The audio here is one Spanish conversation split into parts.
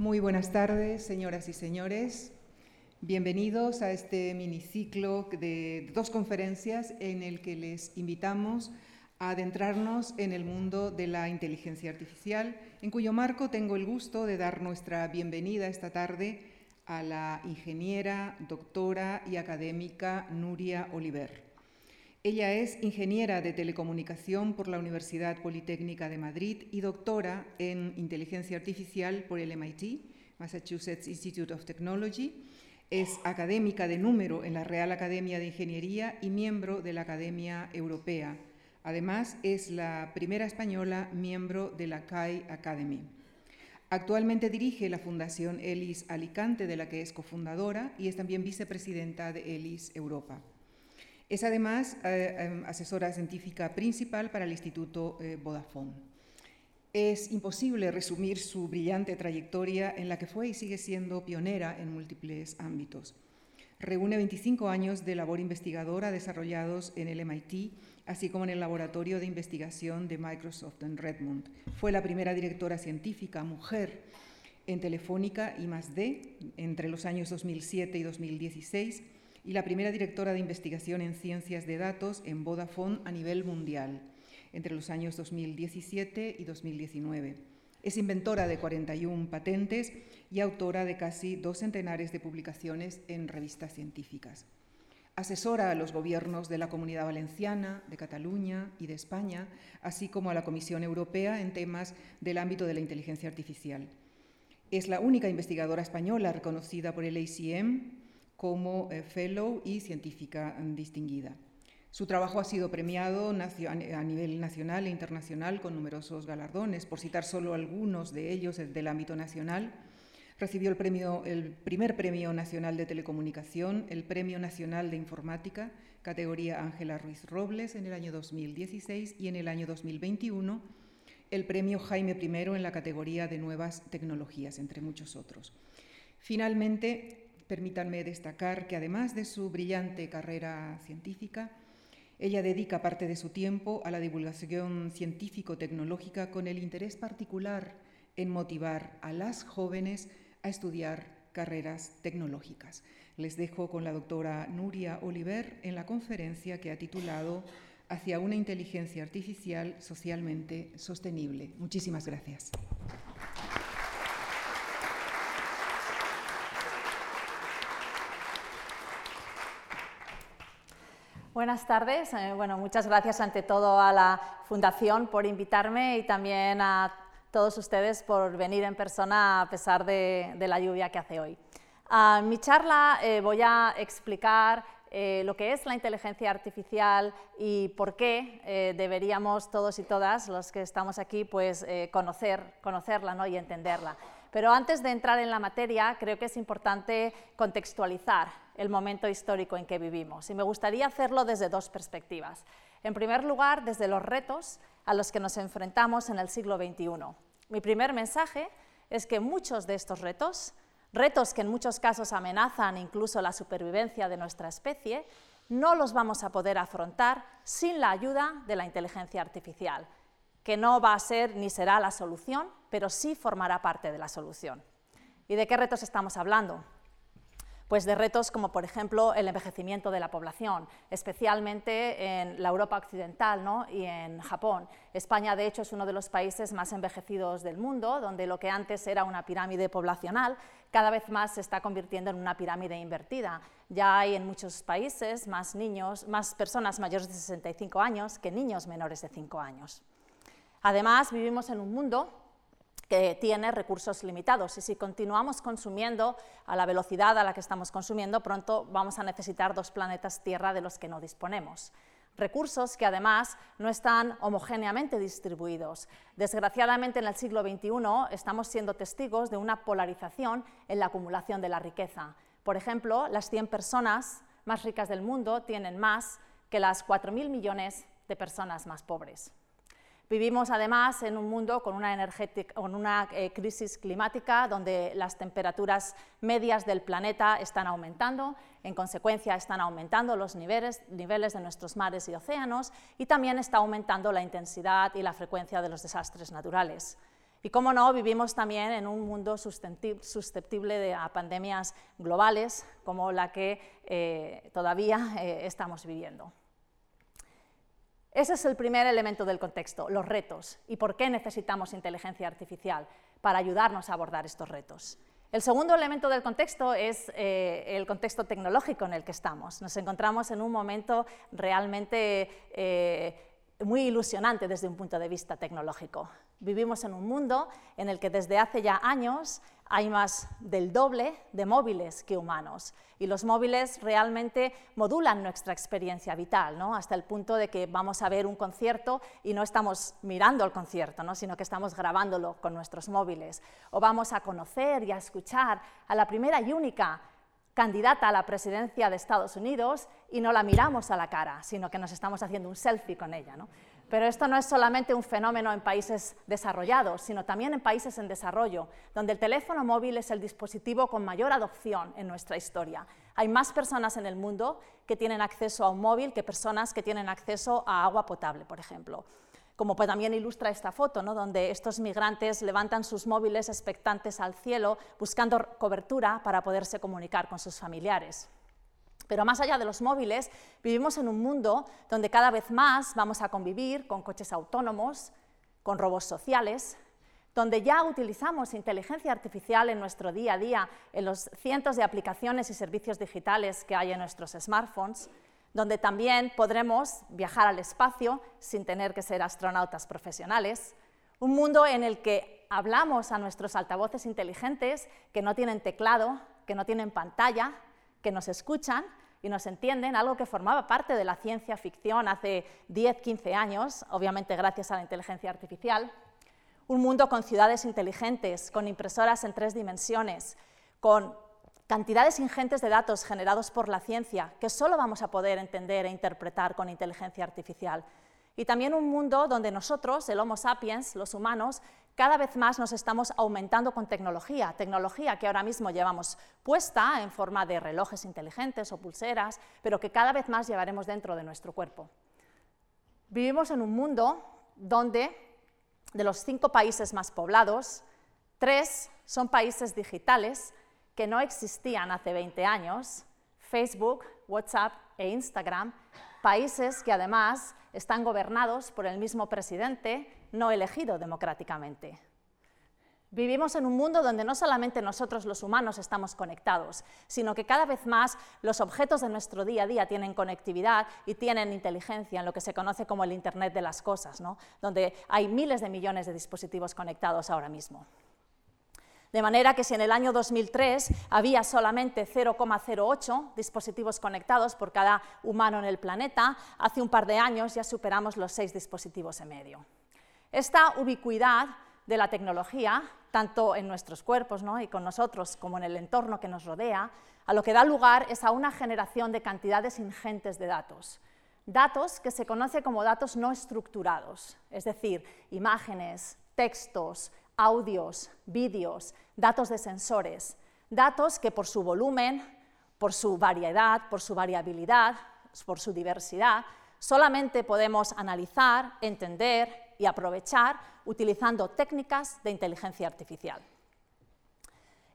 Muy buenas tardes, señoras y señores. Bienvenidos a este miniciclo de dos conferencias en el que les invitamos a adentrarnos en el mundo de la inteligencia artificial, en cuyo marco tengo el gusto de dar nuestra bienvenida esta tarde a la ingeniera, doctora y académica Nuria Oliver. Ella es ingeniera de telecomunicación por la Universidad Politécnica de Madrid y doctora en inteligencia artificial por el MIT, Massachusetts Institute of Technology. Es académica de número en la Real Academia de Ingeniería y miembro de la Academia Europea. Además, es la primera española miembro de la CAI Academy. Actualmente dirige la Fundación ELIS Alicante, de la que es cofundadora, y es también vicepresidenta de ELIS Europa. Es además eh, em, asesora científica principal para el Instituto eh, Vodafone. Es imposible resumir su brillante trayectoria en la que fue y sigue siendo pionera en múltiples ámbitos. Reúne 25 años de labor investigadora desarrollados en el MIT, así como en el Laboratorio de Investigación de Microsoft en Redmond. Fue la primera directora científica mujer en Telefónica y más D entre los años 2007 y 2016 y la primera directora de investigación en ciencias de datos en Vodafone a nivel mundial entre los años 2017 y 2019. Es inventora de 41 patentes y autora de casi dos centenares de publicaciones en revistas científicas. Asesora a los gobiernos de la Comunidad Valenciana, de Cataluña y de España, así como a la Comisión Europea en temas del ámbito de la inteligencia artificial. Es la única investigadora española reconocida por el ACM como eh, fellow y científica distinguida. Su trabajo ha sido premiado a nivel nacional e internacional con numerosos galardones. Por citar solo algunos de ellos del ámbito nacional, recibió el, el primer Premio Nacional de Telecomunicación, el Premio Nacional de Informática, categoría Ángela Ruiz Robles en el año 2016 y en el año 2021 el Premio Jaime I en la categoría de Nuevas Tecnologías, entre muchos otros. Finalmente, Permítanme destacar que además de su brillante carrera científica, ella dedica parte de su tiempo a la divulgación científico-tecnológica con el interés particular en motivar a las jóvenes a estudiar carreras tecnológicas. Les dejo con la doctora Nuria Oliver en la conferencia que ha titulado Hacia una inteligencia artificial socialmente sostenible. Muchísimas gracias. Buenas tardes. Eh, bueno, muchas gracias ante todo a la Fundación por invitarme y también a todos ustedes por venir en persona a pesar de, la lluvia que hace hoy. En mi charla eh, voy a explicar eh, lo que es la inteligencia artificial y por qué deberíamos todos y todas los que estamos aquí pues, conocer, conocerla ¿no? y entenderla. Pero antes de entrar en la materia, creo que es importante contextualizar el momento histórico en que vivimos. Y me gustaría hacerlo desde dos perspectivas. En primer lugar, desde los retos a los que nos enfrentamos en el siglo XXI. Mi primer mensaje es que muchos de estos retos, retos que en muchos casos amenazan incluso la supervivencia de nuestra especie, no los vamos a poder afrontar sin la ayuda de la inteligencia artificial, que no va a ser ni será la solución, pero sí formará parte de la solución. ¿Y de qué retos estamos hablando? Pues de retos como por ejemplo el envejecimiento de la población, especialmente en la Europa occidental y en Japón. España de hecho es uno de los países más envejecidos del mundo, donde lo que antes era una pirámide poblacional cada vez más se está convirtiendo en una pirámide invertida. Ya hay en muchos países más niños, más personas mayores de 65 años que niños menores de 5 años. Además, vivimos en un mundo que tiene recursos limitados y si continuamos consumiendo a la velocidad a la que estamos consumiendo, pronto vamos a necesitar dos planetas Tierra de los que no disponemos. Recursos que además no están homogéneamente distribuidos. Desgraciadamente en el siglo XXI estamos siendo testigos de una polarización en la acumulación de la riqueza. Por ejemplo, las 100 personas más ricas del mundo tienen más que las 4.000 millones de personas más pobres. Vivimos además en un mundo con una, una eh, crisis climática donde las temperaturas medias del planeta están aumentando, en consecuencia están aumentando los niveles, niveles de nuestros mares y océanos y también está aumentando la intensidad y la frecuencia de los desastres naturales. Y cómo no, vivimos también en un mundo susceptible a pandemias globales como la que eh, todavía eh, estamos viviendo. Ese es el primer elemento del contexto, los retos y por qué necesitamos inteligencia artificial para ayudarnos a abordar estos retos. El segundo elemento del contexto es eh, el contexto tecnológico en el que estamos. Nos encontramos en un momento realmente muy ilusionante desde un punto de vista tecnológico. Vivimos en un mundo en el que desde hace ya años hay más del doble de móviles que humanos. Y los móviles realmente modulan nuestra experiencia vital, ¿no? hasta el punto de que vamos a ver un concierto y no estamos mirando el concierto, ¿no? sino que estamos grabándolo con nuestros móviles. O vamos a conocer y a escuchar a la primera y única candidata a la presidencia de Estados Unidos y no la miramos a la cara, sino que nos estamos haciendo un selfie con ella. Pero esto no es solamente un fenómeno en países desarrollados, sino también en países en desarrollo, donde el teléfono móvil es el dispositivo con mayor adopción en nuestra historia. Hay más personas en el mundo que tienen acceso a un móvil que personas que tienen acceso a agua potable, por ejemplo como también ilustra esta foto, donde estos migrantes levantan sus móviles expectantes al cielo buscando cobertura para poderse comunicar con sus familiares. Pero más allá de los móviles, vivimos en un mundo donde cada vez más vamos a convivir con coches autónomos, con robos sociales, donde ya utilizamos inteligencia artificial en nuestro día a día, en los cientos de aplicaciones y servicios digitales que hay en nuestros smartphones, donde también podremos viajar al espacio sin tener que ser astronautas profesionales, un mundo en el que hablamos a nuestros altavoces inteligentes que no tienen teclado, que no tienen pantalla, que nos escuchan y nos entienden, algo que formaba parte de la ciencia ficción hace 10, 15 años, obviamente gracias a la inteligencia artificial. Un mundo con ciudades inteligentes, con impresoras en tres dimensiones, con cantidades ingentes de datos generados por la ciencia que solo vamos a poder entender e interpretar con inteligencia artificial. Y también un mundo donde nosotros, el Homo sapiens, los humanos, cada vez más nos estamos aumentando con tecnología, tecnología que ahora mismo llevamos puesta en forma de relojes inteligentes o pulseras, pero que cada vez más llevaremos dentro de nuestro cuerpo. Vivimos en un mundo donde de los cinco países más poblados, tres son países digitales que no existían hace 20 años, Facebook, WhatsApp e Instagram, países que además están gobernados por el mismo presidente no elegido democráticamente. Vivimos en un mundo donde no solamente nosotros los humanos estamos conectados, sino que cada vez más los objetos de nuestro día a día tienen conectividad y tienen inteligencia en lo que se conoce como el Internet de las Cosas, donde hay miles de millones de dispositivos conectados ahora mismo. De manera que si en el año 2003 había solamente 0,08 dispositivos conectados por cada humano en el planeta, hace un par de años ya superamos los 6 dispositivos en medio. Esta ubicuidad de la tecnología, tanto en nuestros cuerpos y con nosotros como en el entorno que nos rodea, a lo que da lugar es a una generación de cantidades ingentes de datos. Datos que se conoce como datos no estructurados, es decir, imágenes, textos, audios, vídeos, datos de sensores, datos que por su volumen, por su variedad, por su variabilidad, por su diversidad, solamente podemos analizar, entender y aprovechar utilizando técnicas de inteligencia artificial.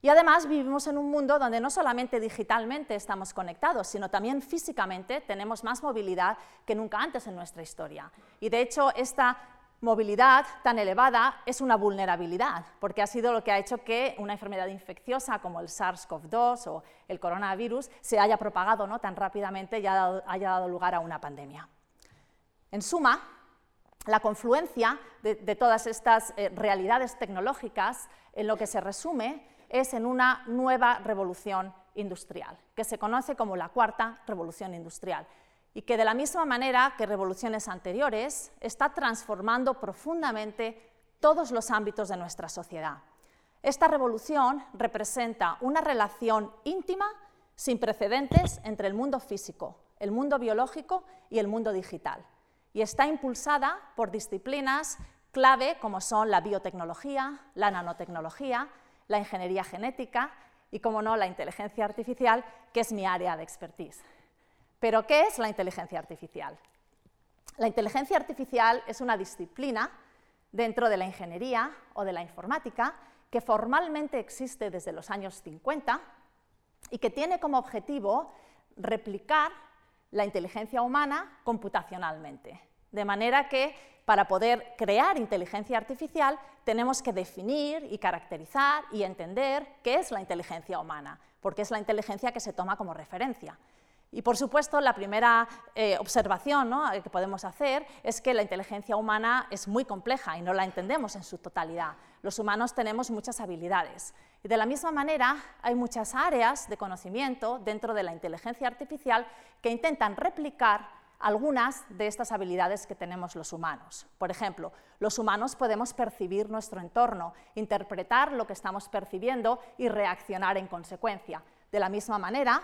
Y además vivimos en un mundo donde no solamente digitalmente estamos conectados, sino también físicamente tenemos más movilidad que nunca antes en nuestra historia. Y de hecho, esta movilidad tan elevada es una vulnerabilidad, porque ha sido lo que ha hecho que una enfermedad infecciosa como el SARS-CoV-2 o el coronavirus se haya propagado ¿no? tan rápidamente y haya dado, lugar a una pandemia. En suma, la confluencia de, todas estas eh, realidades tecnológicas en lo que se resume es en una nueva revolución industrial, que se conoce como la cuarta revolución industrial y que de la misma manera que revoluciones anteriores está transformando profundamente todos los ámbitos de nuestra sociedad. Esta revolución representa una relación íntima sin precedentes entre el mundo físico, el mundo biológico y el mundo digital. Y está impulsada por disciplinas clave como son la biotecnología, la nanotecnología, la ingeniería genética y, como no, la inteligencia artificial, que es mi área de expertise. Pero, ¿qué es la inteligencia artificial? La inteligencia artificial es una disciplina dentro de la ingeniería o de la informática que formalmente existe desde los años 50 y que tiene como objetivo replicar la inteligencia humana computacionalmente. De manera que para poder crear inteligencia artificial tenemos que definir y caracterizar y entender qué es la inteligencia humana, porque es la inteligencia que se toma como referencia. Y por supuesto, la primera eh, observación que podemos hacer es que la inteligencia humana es muy compleja y no la entendemos en su totalidad. Los humanos tenemos muchas habilidades. Y de la misma manera, hay muchas áreas de conocimiento dentro de la inteligencia artificial que intentan replicar algunas de estas habilidades que tenemos los humanos. Por ejemplo, los humanos podemos percibir nuestro entorno, interpretar lo que estamos percibiendo y reaccionar en consecuencia. De la misma manera,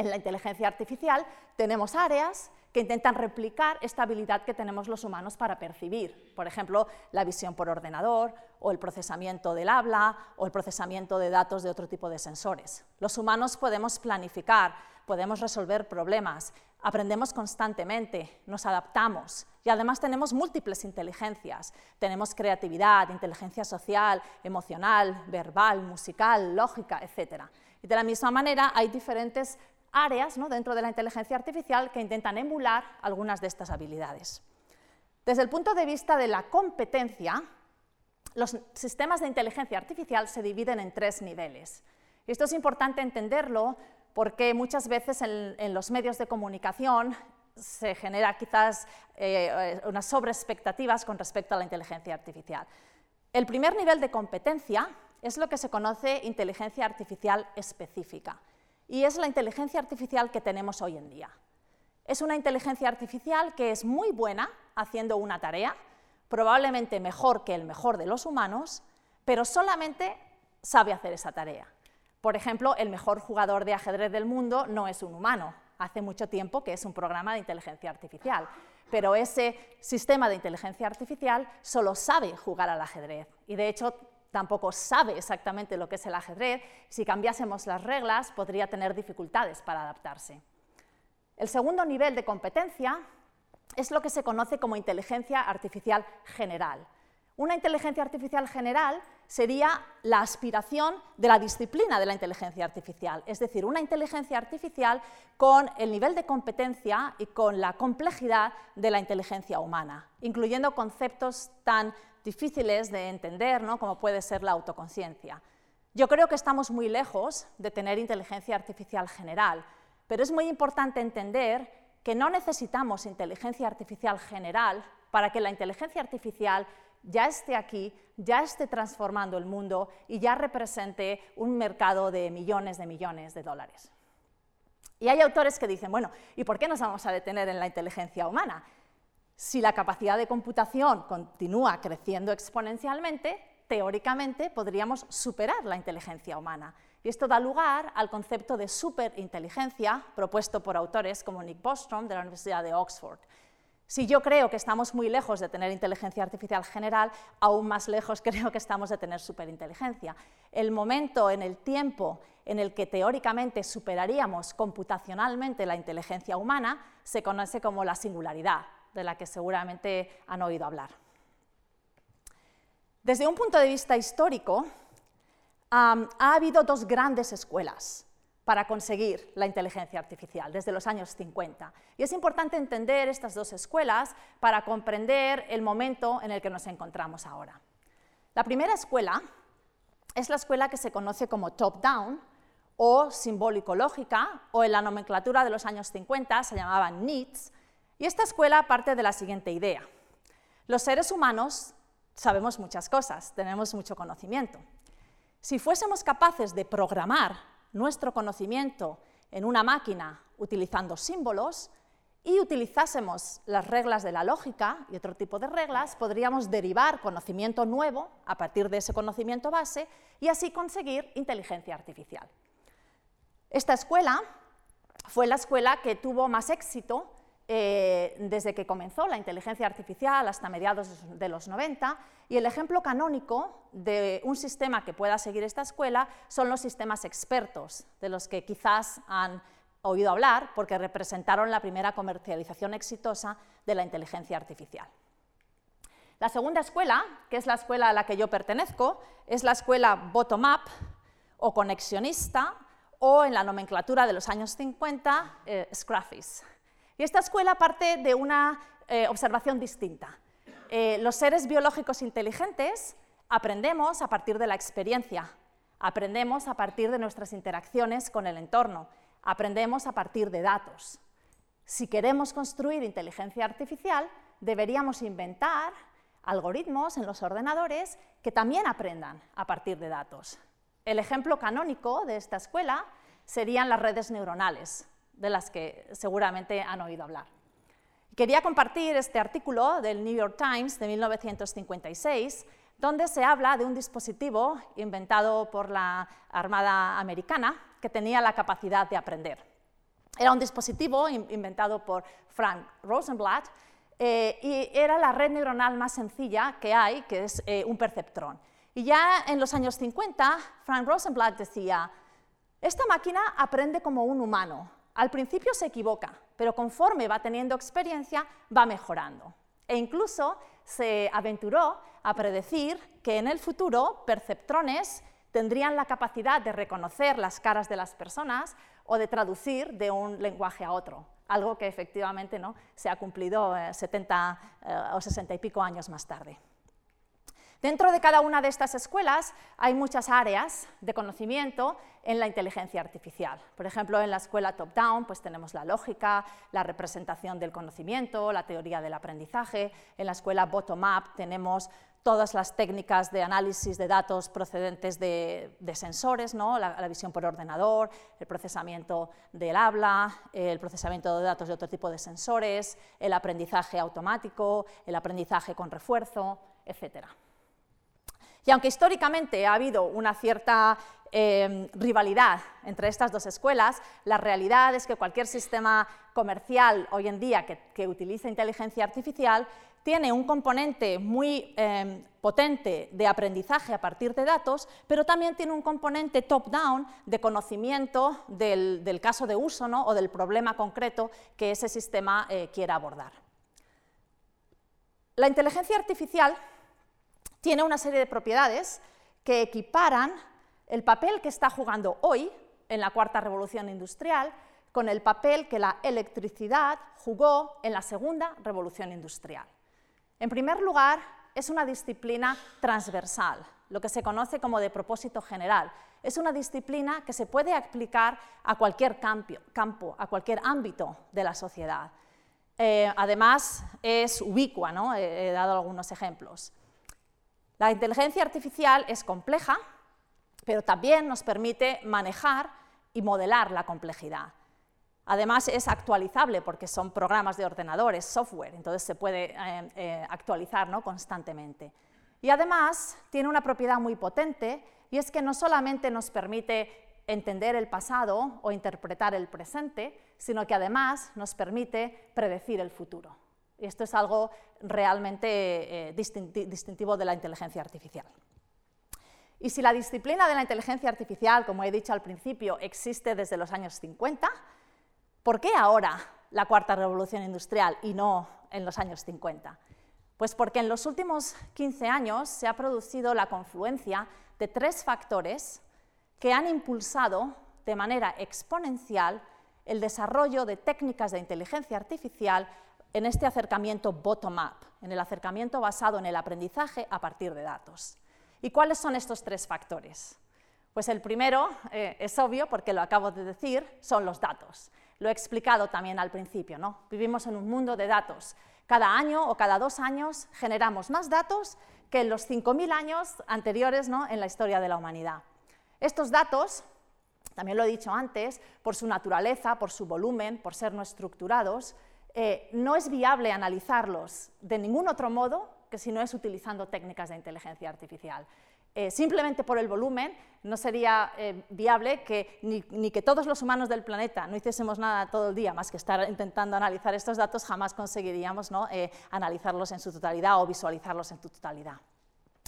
en la inteligencia artificial tenemos áreas que intentan replicar esta habilidad que tenemos los humanos para percibir. Por ejemplo, la visión por ordenador o el procesamiento del habla o el procesamiento de datos de otro tipo de sensores. Los humanos podemos planificar, podemos resolver problemas, aprendemos constantemente, nos adaptamos y además tenemos múltiples inteligencias. Tenemos creatividad, inteligencia social, emocional, verbal, musical, lógica, etc. Y de la misma manera hay diferentes áreas dentro de la inteligencia artificial que intentan emular algunas de estas habilidades. Desde el punto de vista de la competencia, los sistemas de inteligencia artificial se dividen en tres niveles. Esto es importante entenderlo porque muchas veces en, los medios de comunicación se genera quizás eh, unas sobreexpectativas con respecto a la inteligencia artificial. El primer nivel de competencia es lo que se conoce inteligencia artificial específica y es la inteligencia artificial que tenemos hoy en día. Es una inteligencia artificial que es muy buena haciendo una tarea, probablemente mejor que el mejor de los humanos, pero solamente sabe hacer esa tarea. Por ejemplo, el mejor jugador de ajedrez del mundo no es un humano, hace mucho tiempo que es un programa de inteligencia artificial, pero ese sistema de inteligencia artificial solo sabe jugar al ajedrez y de hecho tampoco sabe exactamente lo que es el ajedrez, si cambiásemos las reglas podría tener dificultades para adaptarse. El segundo nivel de competencia es lo que se conoce como inteligencia artificial general. Una inteligencia artificial general sería la aspiración de la disciplina de la inteligencia artificial, es decir, una inteligencia artificial con el nivel de competencia y con la complejidad de la inteligencia humana, incluyendo conceptos tan difíciles de entender, ¿no? como puede ser la autoconciencia. Yo creo que estamos muy lejos de tener inteligencia artificial general, pero es muy importante entender que no necesitamos inteligencia artificial general para que la inteligencia artificial ya esté aquí, ya esté transformando el mundo y ya represente un mercado de millones de millones de dólares. Y hay autores que dicen, bueno, ¿y por qué nos vamos a detener en la inteligencia humana? Si la capacidad de computación continúa creciendo exponencialmente, teóricamente podríamos superar la inteligencia humana. Y esto da lugar al concepto de superinteligencia propuesto por autores como Nick Bostrom de la Universidad de Oxford. Si yo creo que estamos muy lejos de tener inteligencia artificial general, aún más lejos creo que estamos de tener superinteligencia. El momento en el tiempo en el que teóricamente superaríamos computacionalmente la inteligencia humana se conoce como la singularidad, de la que seguramente han oído hablar. Desde un punto de vista histórico, ha habido dos grandes escuelas para conseguir la inteligencia artificial desde los años 50. Y es importante entender estas dos escuelas para comprender el momento en el que nos encontramos ahora. La primera escuela es la escuela que se conoce como top-down o simbólico-lógica, o en la nomenclatura de los años 50 se llamaba NEEDS, y esta escuela parte de la siguiente idea. Los seres humanos sabemos muchas cosas, tenemos mucho conocimiento. Si fuésemos capaces de programar nuestro conocimiento en una máquina utilizando símbolos y utilizásemos las reglas de la lógica y otro tipo de reglas, podríamos derivar conocimiento nuevo a partir de ese conocimiento base y así conseguir inteligencia artificial. Esta escuela fue la escuela que tuvo más éxito eh, desde que comenzó la inteligencia artificial hasta mediados de los 90, y el ejemplo canónico de un sistema que pueda seguir esta escuela son los sistemas expertos, de los que quizás han oído hablar porque representaron la primera comercialización exitosa de la inteligencia artificial. La segunda escuela, que es la escuela a la que yo pertenezco, es la escuela bottom-up o conexionista o en la nomenclatura de los años 50, eh. Y esta escuela parte de una eh, observación distinta. Eh, los seres biológicos inteligentes aprendemos a partir de la experiencia, aprendemos a partir de nuestras interacciones con el entorno, aprendemos a partir de datos. Si queremos construir inteligencia artificial, deberíamos inventar algoritmos en los ordenadores que también aprendan a partir de datos. El ejemplo canónico de esta escuela serían las redes neuronales, de las que seguramente han oído hablar. Quería compartir este artículo del New York Times de 1956, donde se habla de un dispositivo inventado por la Armada Americana que tenía la capacidad de aprender. Era un dispositivo inventado por Frank Rosenblatt eh, y era la red neuronal más sencilla que hay, que es eh, un perceptrón. Y ya en los años 50, Frank Rosenblatt decía, esta máquina aprende como un humano. Al principio se equivoca, pero conforme va teniendo experiencia, va mejorando. E incluso se aventuró a predecir que en el futuro perceptrones tendrían la capacidad de reconocer las caras de las personas o de traducir de un lenguaje a otro algo que efectivamente ¿no? se ha cumplido 70 eh, eh, o 60 y pico años más tarde. Dentro de cada una de estas escuelas hay muchas áreas de conocimiento en la inteligencia artificial. Por ejemplo, en la escuela top-down pues tenemos la lógica, la representación del conocimiento, la teoría del aprendizaje. En la escuela bottom-up tenemos todas las técnicas de análisis de datos procedentes de, sensores, ¿no? la, visión por ordenador, el procesamiento del habla, el procesamiento de datos de otro tipo de sensores, el aprendizaje automático, el aprendizaje con refuerzo, etc. Y aunque históricamente ha habido una cierta em, rivalidad entre estas dos escuelas, la realidad es que cualquier sistema comercial hoy en día que, que utilice inteligencia artificial tiene un componente muy em, potente de aprendizaje a partir de datos, pero también tiene un componente top-down de conocimiento del, caso de uso o del problema concreto que ese sistema eh, quiera abordar. La inteligencia artificial tiene una serie de propiedades que equiparan el papel que está jugando hoy en la cuarta revolución industrial con el papel que la electricidad jugó en la segunda revolución industrial. En primer lugar, es una disciplina transversal, lo que se conoce como de propósito general. Es una disciplina que se puede aplicar a cualquier campo, a cualquier ámbito de la sociedad. Eh, además, es ubicua, ¿no? he dado algunos ejemplos. La inteligencia artificial es compleja, pero también nos permite manejar y modelar la complejidad. Además es actualizable porque son programas de ordenadores, software, entonces se puede eh, eh, actualizar constantemente. Y además tiene una propiedad muy potente y es que no solamente nos permite entender el pasado o interpretar el presente, sino que además nos permite predecir el futuro. Esto es algo realmente eh, distintivo de la inteligencia artificial. Y si la disciplina de la inteligencia artificial, como he dicho al principio, existe desde los años 50, ¿Por qué ahora la cuarta revolución industrial y no en los años 50? Pues porque en los últimos 15 años se ha producido la confluencia de tres factores que han impulsado de manera exponencial el desarrollo de técnicas de inteligencia artificial en este acercamiento bottom-up, en el acercamiento basado en el aprendizaje a partir de datos. ¿Y cuáles son estos tres factores? Pues el primero, eh, es obvio porque lo acabo de decir, son los datos. Lo he explicado también al principio, ¿no? Vivimos en un mundo de datos. Cada año o cada dos años generamos más datos que en los 5.000 años anteriores ¿no? en la historia de la humanidad. Estos datos, también lo he dicho antes, por su naturaleza, por su volumen, por ser no estructurados, eh, no es viable analizarlos de ningún otro modo que si no es utilizando técnicas de inteligencia artificial. Eh, simplemente por el volumen no sería eh, viable que ni, que todos los humanos del planeta no hiciésemos nada todo el día más que estar intentando analizar estos datos, jamás conseguiríamos ¿no? Analizarlos en su totalidad o visualizarlos en su totalidad.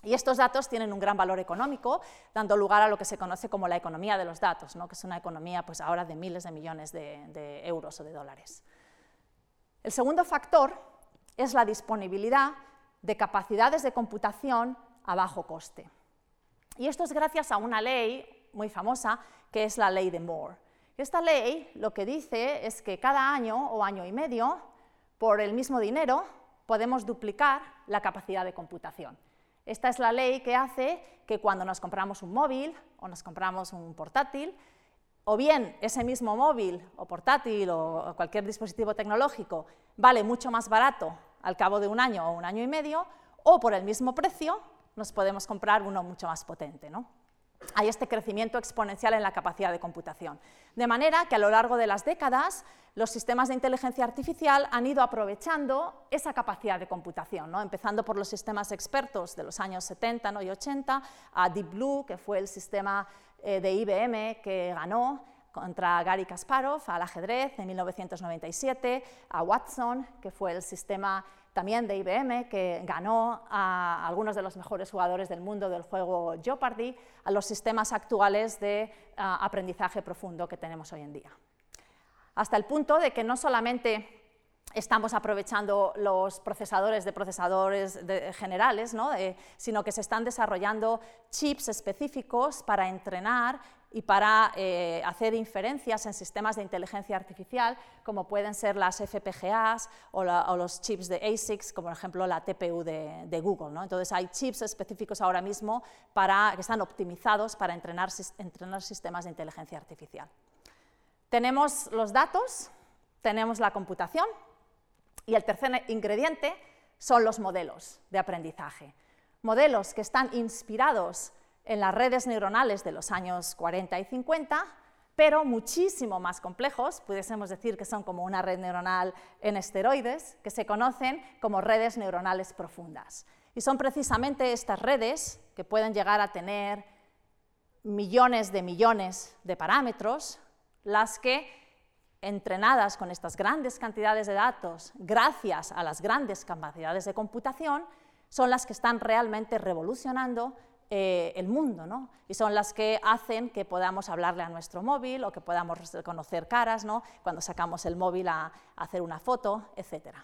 Y estos datos tienen un gran valor económico, dando lugar a lo que se conoce como la economía de los datos, ¿no? que es una economía pues, ahora de miles de millones de euros o de dólares. El segundo factor es la disponibilidad de capacidades de computación a bajo coste. Y esto es gracias a una ley muy famosa que es la ley de Moore. Esta ley lo que dice es que cada año o año y medio, por el mismo dinero, podemos duplicar la capacidad de computación. Esta es la ley que hace que cuando nos compramos un móvil o nos compramos un portátil, o bien ese mismo móvil o portátil o cualquier dispositivo tecnológico vale mucho más barato al cabo de un año o un año y medio, o por el mismo precio nos podemos comprar uno mucho más potente. ¿no? Hay este crecimiento exponencial en la capacidad de computación. De manera que a lo largo de las décadas los sistemas de inteligencia artificial han ido aprovechando esa capacidad de computación, ¿no? empezando por los sistemas expertos de los años 70 y 80, a Deep Blue, que fue el sistema eh, de IBM que ganó contra Gary Kasparov al ajedrez en 1997, a Watson, que fue el sistema también de IBM, que ganó a algunos de los mejores jugadores del mundo del juego Jeopardy, a los sistemas actuales de aprendizaje profundo que tenemos hoy en día. Hasta el punto de que no solamente estamos aprovechando los procesadores de procesadores generales, eh, sino que se están desarrollando chips específicos para entrenar y para eh, hacer inferencias en sistemas de inteligencia artificial, como pueden ser las FPGAs o, los chips de ASICs, como por ejemplo la TPU de, Google. Entonces hay chips específicos ahora mismo que están optimizados para entrenar sistemas de inteligencia artificial. Tenemos los datos, tenemos la computación y el tercer ingrediente son los modelos de aprendizaje. Modelos que están inspirados en las redes neuronales de los años 40 y 50, pero muchísimo más complejos, pudiésemos decir que son como una red neuronal en esteroides, que se conocen como redes neuronales profundas. Y son precisamente estas redes, que pueden llegar a tener millones de millones de parámetros, las que, entrenadas con estas grandes cantidades de datos, gracias a las grandes capacidades de computación, son las que están realmente revolucionando eh, el mundo, ¿no? y son las que hacen que podamos hablarle a nuestro móvil o que podamos reconocer caras ¿no? cuando sacamos el móvil a, hacer una foto, etc.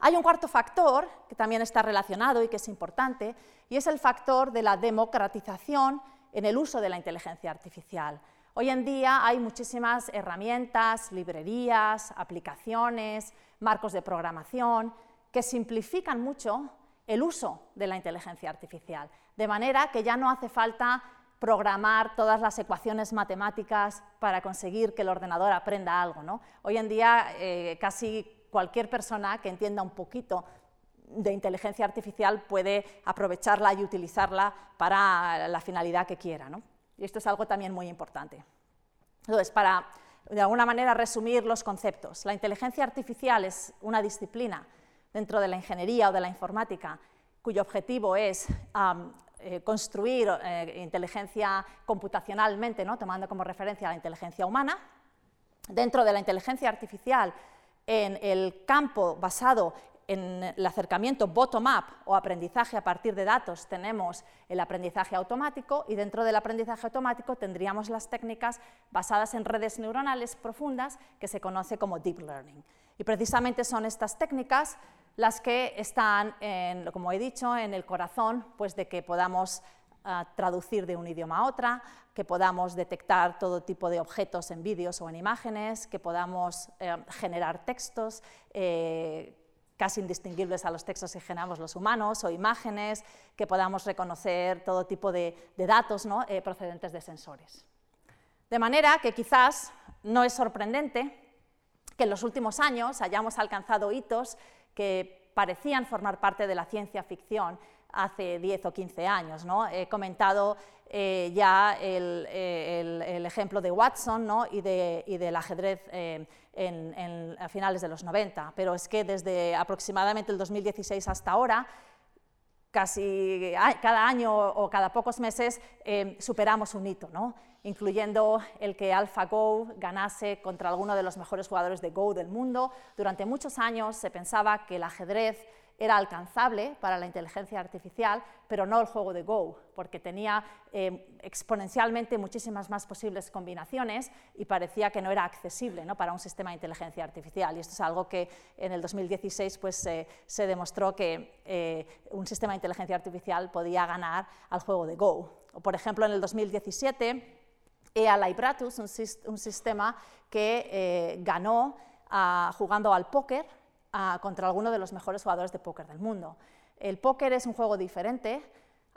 Hay un cuarto factor que también está relacionado y que es importante, y es el factor de la democratización en el uso de la inteligencia artificial. Hoy en día hay muchísimas herramientas, librerías, aplicaciones, marcos de programación que simplifican mucho el uso de la inteligencia artificial, de manera que ya no hace falta programar todas las ecuaciones matemáticas para conseguir que el ordenador aprenda algo. ¿no? Hoy en día eh, casi cualquier persona que entienda un poquito de inteligencia artificial puede aprovecharla y utilizarla para la finalidad que quiera. ¿no? Y esto es algo también muy importante. Entonces, para de alguna manera resumir los conceptos, la inteligencia artificial es una disciplina dentro de la ingeniería o de la informática, cuyo objetivo es eh, construir eh, inteligencia computacionalmente, ¿no? tomando como referencia la inteligencia humana. Dentro de la inteligencia artificial, en el campo basado en el acercamiento bottom-up o aprendizaje a partir de datos tenemos el aprendizaje automático y dentro del aprendizaje automático tendríamos las técnicas basadas en redes neuronales profundas que se conoce como deep learning. Y precisamente son estas técnicas las que están, como he dicho, en el corazón pues, de que podamos ah, traducir de un idioma a otra, que podamos detectar todo tipo de objetos en vídeos o en imágenes, que podamos eh, generar textos eh, casi indistinguibles a los textos que generamos los humanos, o imágenes, que podamos reconocer todo tipo de, datos eh, procedentes de sensores. De manera que quizás no es sorprendente que en los últimos años hayamos alcanzado hitos que parecían formar parte de la ciencia ficción hace 10 o 15 años. ¿no? He comentado eh, ya el, ejemplo de Watson y, del ajedrez eh, a finales de los 90, pero es que desde aproximadamente el 2016 hasta ahora, casi cada año o cada pocos meses eh, superamos un hito. ¿no? incluyendo el que AlphaGo ganase contra alguno de los mejores jugadores de Go del mundo. Durante muchos años se pensaba que el ajedrez era alcanzable para la inteligencia artificial, pero no el juego de Go, porque tenía eh, exponencialmente muchísimas más posibles combinaciones y parecía que no era accesible ¿no? para un sistema de inteligencia artificial. Y esto es algo que en el 2016 pues, se demostró que eh, un sistema de inteligencia artificial podía ganar al juego de Go. O, por ejemplo, en el 2017, EA Libratus, un, sistema que eh, ganó ah, jugando al póker contra alguno de los mejores jugadores de póker del mundo. El póker es un juego diferente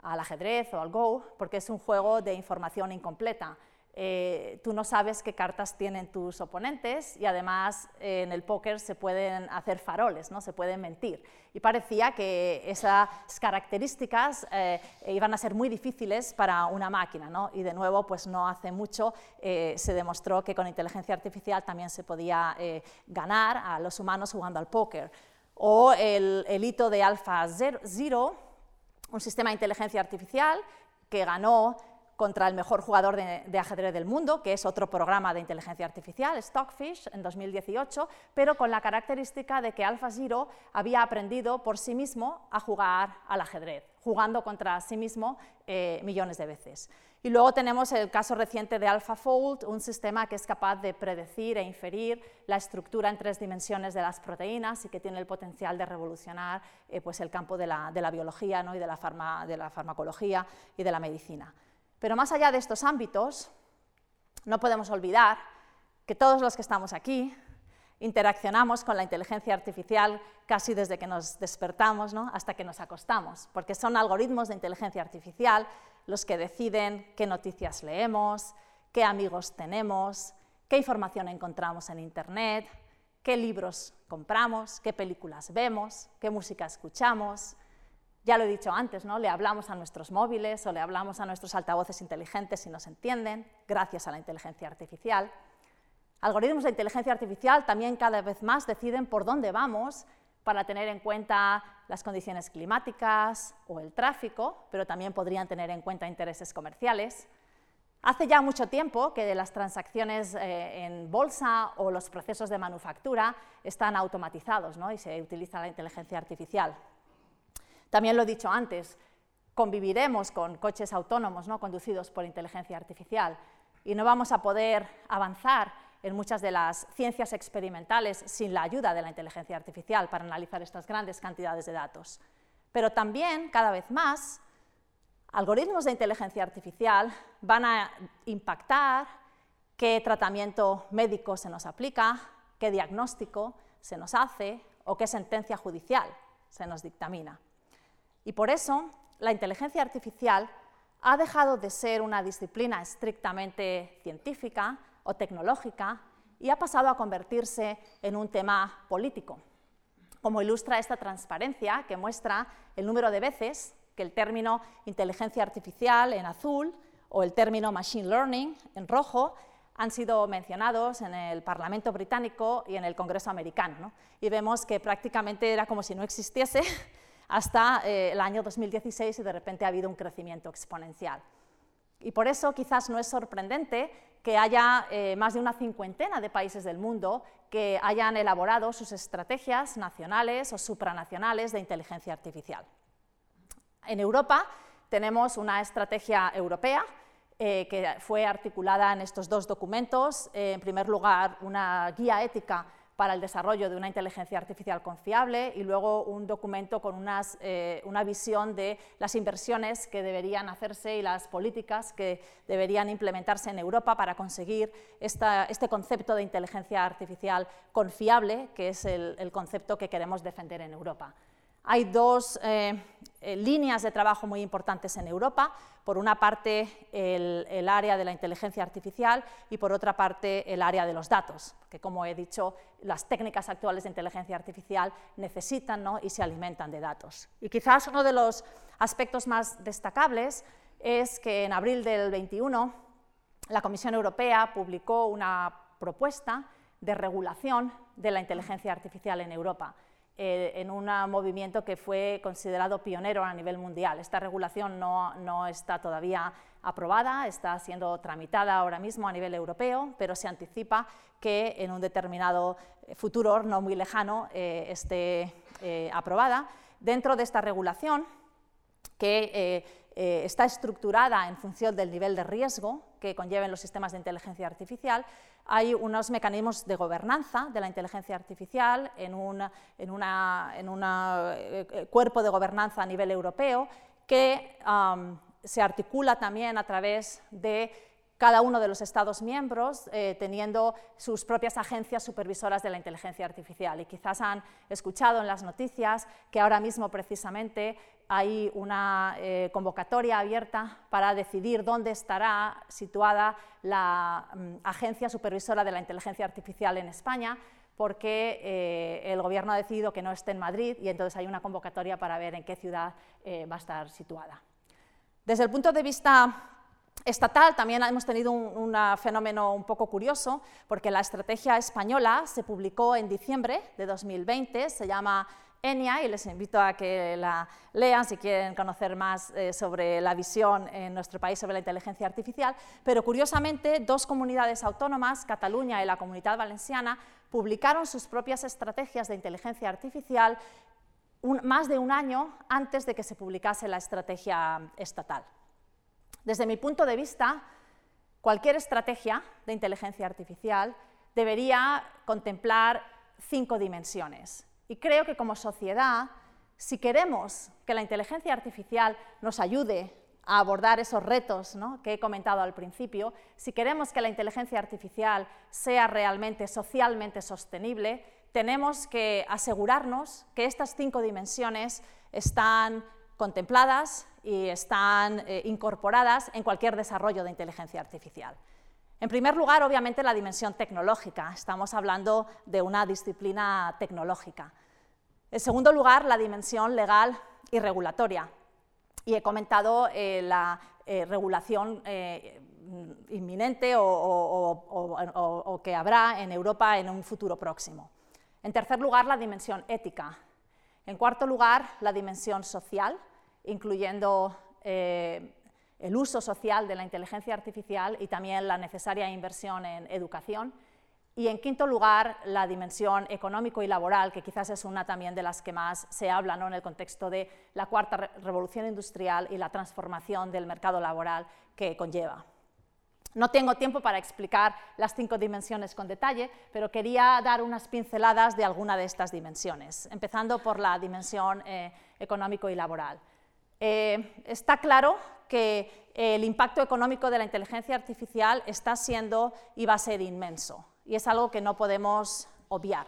al ajedrez o al Go, porque es un juego de información incompleta. Eh, tú no sabes qué cartas tienen tus oponentes y además eh, en el póker se pueden hacer faroles, ¿no? se pueden mentir. Y parecía que esas características eh, iban a ser muy difíciles para una máquina. ¿no? Y de nuevo, pues no hace mucho se demostró que con inteligencia artificial también se podía ganar a los humanos jugando al póker. O el, el hito de AlphaZero, un sistema de inteligencia artificial que ganó contra el mejor jugador de, ajedrez del mundo, que es otro programa de inteligencia artificial, Stockfish, en 2018, pero con la característica de que AlphaZero había aprendido por sí mismo a jugar al ajedrez, jugando contra sí mismo eh, millones de veces. Y luego tenemos el caso reciente de AlphaFold, un sistema que es capaz de predecir e inferir la estructura en tres dimensiones de las proteínas y que tiene el potencial de revolucionar eh, pues el campo de la, biología ¿no? y de la, de la farmacología y de la medicina. Pero más allá de estos ámbitos, no podemos olvidar que todos los que estamos aquí interaccionamos con la inteligencia artificial casi desde que nos despertamos hasta que nos acostamos, porque son algoritmos de inteligencia artificial los que deciden qué noticias leemos, qué amigos tenemos, qué información encontramos en Internet, qué libros compramos, qué películas vemos, qué música escuchamos, ya lo he dicho antes, ¿no? le hablamos a nuestros móviles o le hablamos a nuestros altavoces inteligentes y nos entienden, gracias a la inteligencia artificial. Algoritmos de inteligencia artificial también cada vez más deciden por dónde vamos para tener en cuenta las condiciones climáticas o el tráfico, pero también podrían tener en cuenta intereses comerciales. Hace ya mucho tiempo que las transacciones eh, en bolsa o los procesos de manufactura están automatizados ¿no? y se utiliza la inteligencia artificial. También lo he dicho antes, conviviremos con coches autónomos ¿no? conducidos por inteligencia artificial y no vamos a poder avanzar en muchas de las ciencias experimentales sin la ayuda de la inteligencia artificial para analizar estas grandes cantidades de datos. Pero también, cada vez más, algoritmos de inteligencia artificial van a impactar qué tratamiento médico se nos aplica, qué diagnóstico se nos hace o qué sentencia judicial se nos dictamina. Y por eso la inteligencia artificial ha dejado de ser una disciplina estrictamente científica o tecnológica y ha pasado a convertirse en un tema político, como ilustra esta transparencia que muestra el número de veces que el término inteligencia artificial en azul o el término machine learning en rojo han sido mencionados en el Parlamento británico y en el Congreso americano. Y vemos que prácticamente era como si no existiese hasta eh, el año 2016 y de repente ha habido un crecimiento exponencial. Y por eso quizás no es sorprendente que haya eh, más de una cincuentena de países del mundo que hayan elaborado sus estrategias nacionales o supranacionales de inteligencia artificial. En Europa tenemos una estrategia europea eh, que fue articulada en estos dos documentos. en primer lugar, una guía ética para el desarrollo de una inteligencia artificial confiable y luego un documento con eh, una visión de las inversiones que deberían hacerse y las políticas que deberían implementarse en Europa para conseguir este concepto de inteligencia artificial confiable, que es el concepto que queremos defender en Europa. Hay dos eh, eh, líneas de trabajo muy importantes en Europa. Por una parte, el, área de la inteligencia artificial y por otra parte, el área de los datos, que como he dicho, las técnicas actuales de inteligencia artificial necesitan y se alimentan de datos. Y quizás uno de los aspectos más destacables es que en abril del 21 la Comisión Europea publicó una propuesta de regulación de la inteligencia artificial en Europa. Eh, en un movimiento que fue considerado pionero a nivel mundial. Esta regulación no, está todavía aprobada, está siendo tramitada ahora mismo a nivel europeo, pero se anticipa que en un determinado futuro no muy lejano eh, esté eh, aprobada. dentro de esta regulación, que eh, eh, está estructurada en función del nivel de riesgo que conlleven los sistemas de inteligencia artificial, hay unos mecanismos de gobernanza de la inteligencia artificial en un cuerpo de gobernanza a nivel europeo que se articula también a través de cada uno de los Estados miembros eh, teniendo sus propias agencias supervisoras de la inteligencia artificial. Y quizás han escuchado en las noticias que ahora mismo precisamente hay una eh, convocatoria abierta para decidir dónde estará situada la mm, agencia supervisora de la inteligencia artificial en España porque eh, el gobierno ha decidido que no esté en Madrid y entonces hay una convocatoria para ver en qué ciudad va a estar situada. Desde el punto de vista estatal también hemos tenido un, fenómeno un poco curioso, porque la estrategia española se publicó en diciembre de 2020, se llama ENIA, y les invito a que la lean si quieren conocer más eh, sobre la visión en nuestro país sobre la inteligencia artificial, pero curiosamente dos comunidades autónomas, Cataluña y la Comunidad Valenciana, publicaron sus propias estrategias de inteligencia artificial más de un año antes de que se publicase la estrategia estatal. Desde mi punto de vista, cualquier estrategia de inteligencia artificial debería contemplar cinco dimensiones. Y creo que como sociedad, si queremos que la inteligencia artificial nos ayude a abordar esos retos que he comentado al principio, si queremos que la inteligencia artificial sea realmente socialmente sostenible, tenemos que asegurarnos que estas cinco dimensiones están contempladas y están eh, incorporadas en cualquier desarrollo de inteligencia artificial. En primer lugar, obviamente, la dimensión tecnológica. Estamos hablando de una disciplina tecnológica. En segundo lugar, la dimensión legal y regulatoria. Y he comentado eh, la eh, regulación inminente o, que habrá en Europa en un futuro próximo. En tercer lugar, la dimensión ética. En cuarto lugar, la dimensión social, incluyendo eh, el uso social de la inteligencia artificial y también la necesaria inversión en educación. Y en quinto lugar, la dimensión económico y laboral, que quizás es una también de las que más se habla en el contexto de la cuarta revolución industrial y la transformación del mercado laboral que conlleva. No tengo tiempo para explicar las cinco dimensiones con detalle, pero quería dar unas pinceladas de alguna de estas dimensiones, empezando por la dimensión eh, económico y laboral. Eh, está claro que el impacto económico de la inteligencia artificial está siendo y va a ser inmenso, y es algo que no podemos obviar.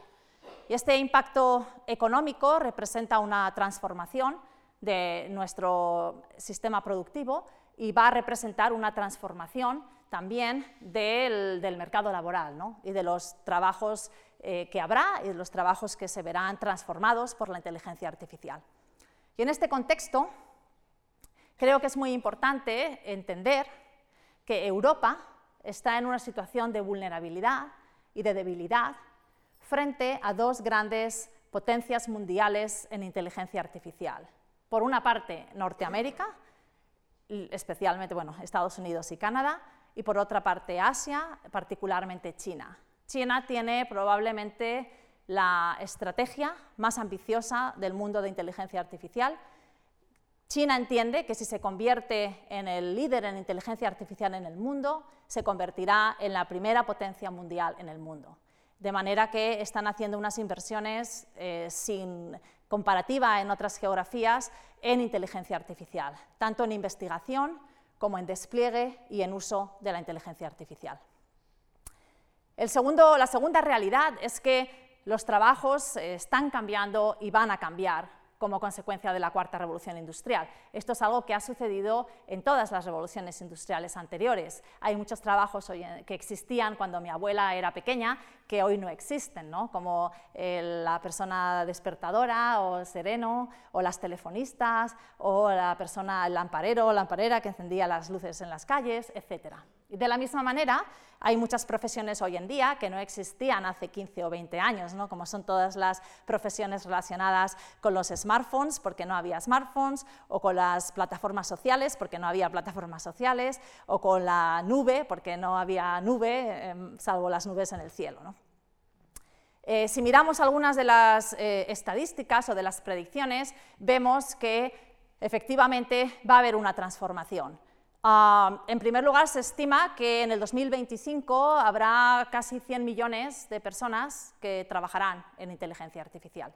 Este impacto económico representa una transformación de nuestro sistema productivo y va a representar una transformación también del, mercado laboral y de los trabajos eh, que habrá y de los trabajos que se verán transformados por la inteligencia artificial. Y en este contexto, creo que es muy importante entender que Europa está en una situación de vulnerabilidad y de debilidad frente a dos grandes potencias mundiales en inteligencia artificial. Por una parte, Norteamérica, especialmente bueno, Estados Unidos y Canadá, y por otra parte Asia, particularmente China. China tiene probablemente la estrategia más ambiciosa del mundo de inteligencia artificial. China entiende que si se convierte en el líder en inteligencia artificial en el mundo, se convertirá en la primera potencia mundial en el mundo. De manera que están haciendo unas inversiones eh, sin comparativa en otras geografías en inteligencia artificial, tanto en investigación como en despliegue y en uso de la inteligencia artificial. la segunda realidad es que los trabajos eh, están cambiando y van a cambiar como consecuencia de la cuarta revolución industrial. Esto es algo que ha sucedido en todas las revoluciones industriales anteriores. Hay muchos trabajos que existían cuando mi abuela era pequeña que hoy no existen, como la persona despertadora o sereno, o las telefonistas, o la persona, el lamparero o lamparera que encendía las luces en las calles, etc. De la misma manera, hay muchas profesiones hoy en día que no existían hace 15 o 20 años, ¿no? como son todas las profesiones relacionadas con los smartphones, porque no había smartphones, o con las plataformas sociales, porque no había plataformas sociales, o con la nube, porque no había nube, em, salvo las nubes en el cielo. Eh, si miramos algunas de las eh, estadísticas o de las predicciones, vemos que efectivamente va a haber una transformación. Ah, en primer lugar, se estima que en el 2025 habrá casi 100 millones de personas que trabajarán en inteligencia artificial.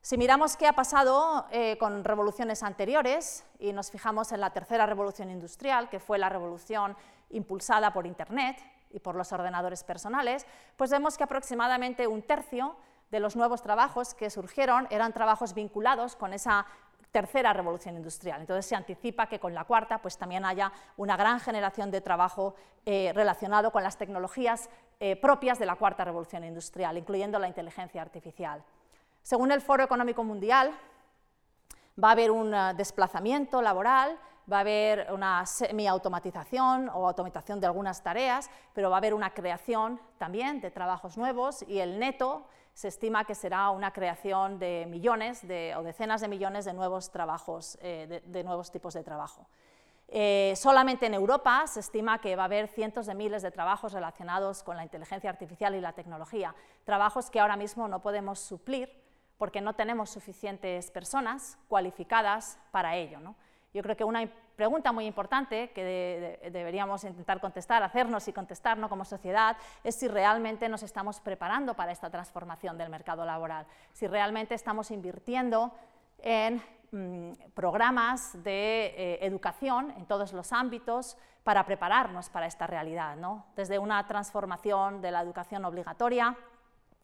Si miramos qué ha pasado eh, con revoluciones anteriores y nos fijamos en la tercera revolución industrial, que fue la revolución impulsada por Internet y por los ordenadores personales, pues vemos que aproximadamente un tercio de los nuevos trabajos que surgieron eran trabajos vinculados con esa tercera revolución industrial. Entonces se anticipa que con la cuarta pues también haya una gran generación de trabajo eh, relacionado con las tecnologías eh, propias de la cuarta revolución industrial, incluyendo la inteligencia artificial. Según el Foro Económico Mundial, va a haber un eh, desplazamiento laboral, va a haber una semi-automatización o automatización de algunas tareas, pero va a haber una creación también de trabajos nuevos y el neto se estima que será una creación de millones o decenas de millones de nuevos trabajos, eh, de, nuevos tipos de trabajo. Eh, solamente en Europa se estima que va a haber cientos de miles de trabajos relacionados con la inteligencia artificial y la tecnología, trabajos que ahora mismo no podemos suplir porque no tenemos suficientes personas cualificadas para ello. Yo creo que una pregunta muy importante que deberíamos intentar contestar, hacernos y contestar como sociedad, es si realmente nos estamos preparando para esta transformación del mercado laboral, si realmente estamos invirtiendo en mm, programas de eh, educación en todos los ámbitos para prepararnos para esta realidad, desde una transformación de la educación obligatoria,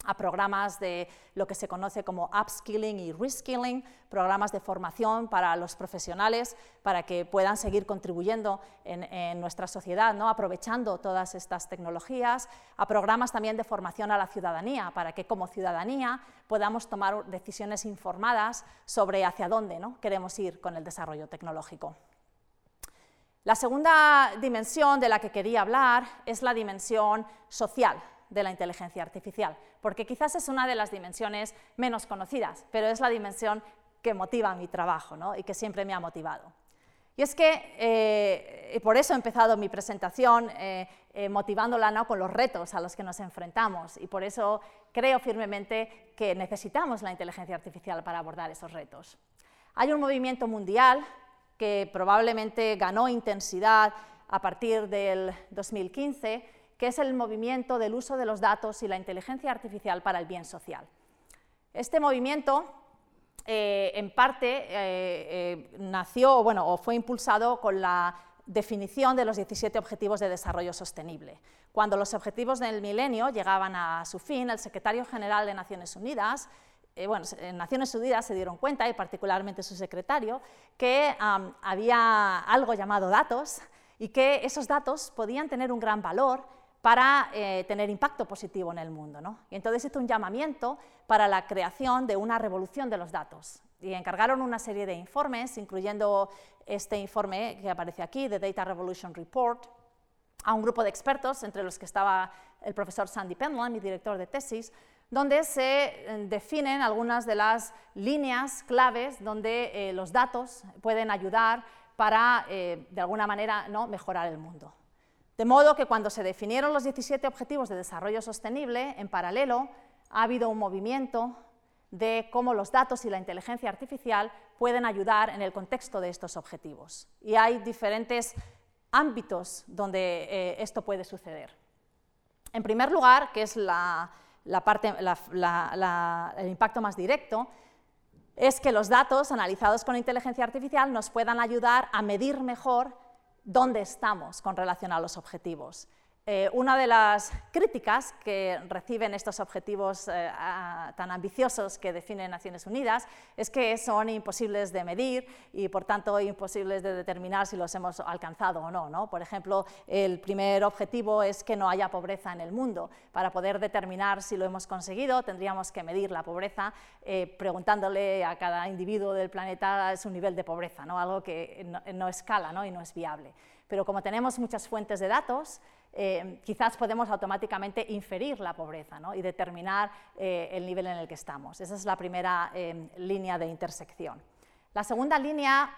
a programas de lo que se conoce como upskilling y reskilling, programas de formación para los profesionales para que puedan seguir contribuyendo en, nuestra sociedad, ¿no? aprovechando todas estas tecnologías, a programas también de formación a la ciudadanía, para que como ciudadanía podamos tomar decisiones informadas sobre hacia dónde ¿no? queremos ir con el desarrollo tecnológico. La segunda dimensión de la que quería hablar es la dimensión social de la inteligencia artificial, porque quizás es una de las dimensiones menos conocidas, pero es la dimensión que motiva mi trabajo y que siempre me ha motivado. Y es que, eh, por eso he empezado mi presentación eh, eh, motivándola ¿no? con los retos a los que nos enfrentamos, y por eso creo firmemente que necesitamos la inteligencia artificial para abordar esos retos. Hay un movimiento mundial que probablemente ganó intensidad a partir del 2015, que es el movimiento del uso de los datos y la inteligencia artificial para el bien social. Este movimiento, eh, en parte, eh, eh, nació bueno, o fue impulsado con la definición de los 17 Objetivos de Desarrollo Sostenible. Cuando los objetivos del milenio llegaban a su fin, el secretario general de Naciones Unidas bueno, en Naciones Unidas se dieron cuenta, y particularmente su secretario, que había algo llamado datos y que esos datos podían tener un gran valor para eh, tener impacto positivo en el mundo. ¿no? Y entonces hizo un llamamiento para la creación de una revolución de los datos. Y encargaron una serie de informes, incluyendo este informe que aparece aquí, The Data Revolution Report, a un grupo de expertos, entre los que estaba el profesor Sandy Penland, mi director de tesis, donde se eh, definen algunas de las líneas claves donde eh, los datos pueden ayudar para, de alguna manera, ¿no? mejorar el mundo. De modo que cuando se definieron los 17 Objetivos de Desarrollo Sostenible, en paralelo ha habido un movimiento de cómo los datos y la inteligencia artificial pueden ayudar en el contexto de estos objetivos. Y hay diferentes ámbitos donde eh, esto puede suceder. En primer lugar, que es el impacto más directo, es que los datos analizados con inteligencia artificial nos puedan ayudar a medir mejor dónde estamos con relación a los objetivos. Eh, una de las críticas que reciben estos objetivos eh, tan ambiciosos que define Naciones Unidas es que son imposibles de medir y, por tanto, imposibles de determinar si los hemos alcanzado o no. Por ejemplo, el primer objetivo es que no haya pobreza en el mundo. Para poder determinar si lo hemos conseguido, tendríamos que medir la pobreza eh, preguntándole a cada individuo del planeta su nivel de pobreza, algo que no, escala y no es viable. Pero como tenemos muchas fuentes de datos, eh, quizás podemos automáticamente inferir la pobreza y determinar eh, el nivel en el que estamos. Esa es la primera eh, línea de intersección. La segunda línea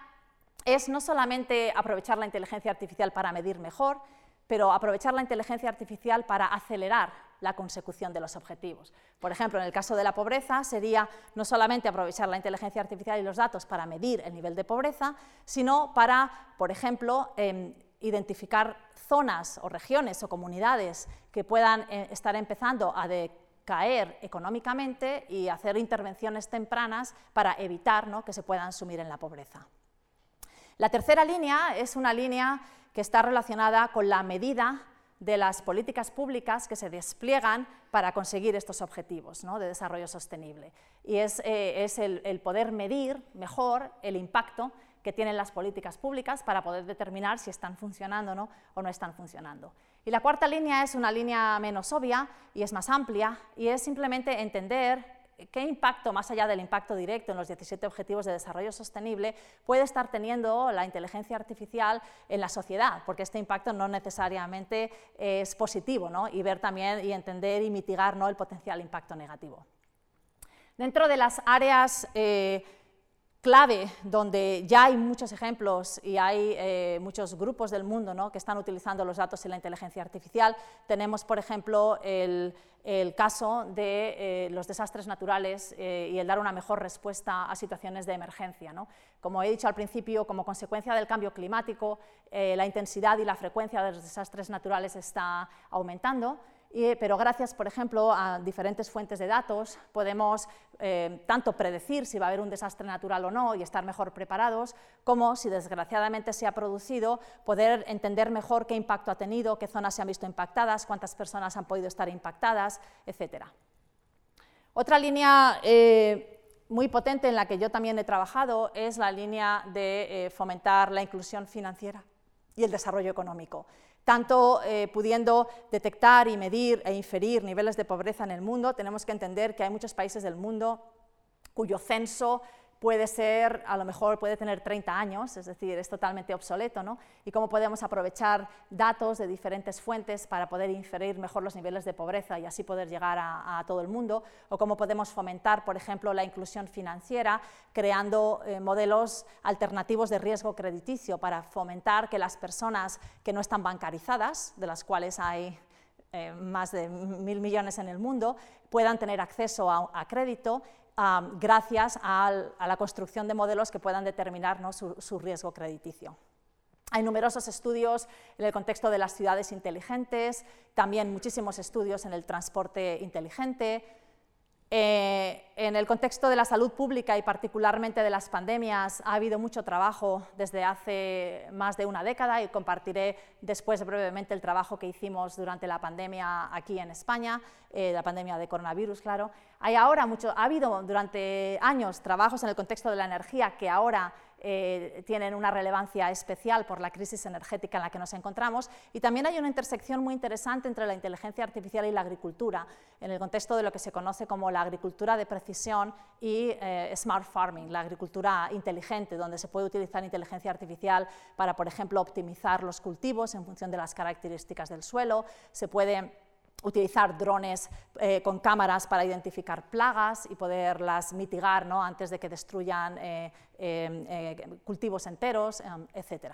es no solamente aprovechar la inteligencia artificial para medir mejor, pero aprovechar la inteligencia artificial para acelerar la consecución de los objetivos. Por ejemplo, en el caso de la pobreza sería no solamente aprovechar la inteligencia artificial y los datos para medir el nivel de pobreza, sino para, por ejemplo, em, identificar zonas o regiones o comunidades que puedan eh, estar empezando a decaer económicamente y hacer intervenciones tempranas para evitar que se puedan sumir en la pobreza. La tercera línea es una línea que está relacionada con la medida de las políticas públicas que se despliegan para conseguir estos objetivos de desarrollo sostenible. Y es, eh, el, poder medir mejor el impacto que tienen las políticas públicas para poder determinar si están funcionando o no están funcionando. Y la cuarta línea es una línea menos obvia y es más amplia y es simplemente entender qué impacto, más allá del impacto directo en los 17 Objetivos de Desarrollo Sostenible, puede estar teniendo la inteligencia artificial en la sociedad, porque este impacto no necesariamente es positivo, y ver también y entender y mitigar ¿no? el potencial impacto negativo. Dentro de las áreas eh, clave donde ya hay muchos ejemplos y hay eh, muchos grupos del mundo que están utilizando los datos y la inteligencia artificial. Tenemos, por ejemplo, el, caso de eh, los desastres naturales eh, y el dar una mejor respuesta a situaciones de emergencia. Como he dicho al principio, como consecuencia del cambio climático, la intensidad y la frecuencia de los desastres naturales está aumentando pero gracias, por ejemplo, a diferentes fuentes de datos podemos eh, tanto predecir si va a haber un desastre natural o no y estar mejor preparados, como si desgraciadamente se ha producido, poder entender mejor qué impacto ha tenido, qué zonas se han visto impactadas, cuántas personas han podido estar impactadas, etc. Otra línea eh, muy potente en la que yo también he trabajado es la línea de eh, fomentar la inclusión financiera y el desarrollo económico tanto eh, pudiendo detectar y medir e inferir niveles de pobreza en el mundo, tenemos que entender que hay muchos países del mundo cuyo censo puede ser, a lo mejor puede tener 30 años, es decir, es totalmente obsoleto, ¿no? Y cómo podemos aprovechar datos de diferentes fuentes para poder inferir mejor los niveles de pobreza y así poder llegar a, todo el mundo, o cómo podemos fomentar, por ejemplo, la inclusión financiera creando eh, modelos alternativos de riesgo crediticio para fomentar que las personas que no están bancarizadas, de las cuales hay eh, más de mil millones en el mundo, puedan tener acceso a crédito gracias a, la construcción de modelos que puedan determinar su, riesgo crediticio. Hay numerosos estudios en el contexto de las ciudades inteligentes, también muchísimos estudios en el transporte inteligente, eh, en el contexto de la salud pública y particularmente de las pandemias ha habido mucho trabajo desde hace más de una década y compartiré después brevemente el trabajo que hicimos durante la pandemia aquí en España, eh, la pandemia de coronavirus, claro. Hay ahora mucho, ha habido durante años trabajos en el contexto de la energía que ahora eh, tienen una relevancia especial por la crisis energética en la que nos encontramos. Y también hay una intersección muy interesante entre la inteligencia artificial y la agricultura, en el contexto de lo que se conoce como la agricultura de precisión y eh, smart farming, la agricultura inteligente, donde se puede utilizar inteligencia artificial para, por ejemplo, optimizar los cultivos en función de las características del suelo, se puede utilizar drones eh, con cámaras para identificar plagas y poderlas mitigar ¿no? antes de que destruyan eh, eh, cultivos enteros, etc.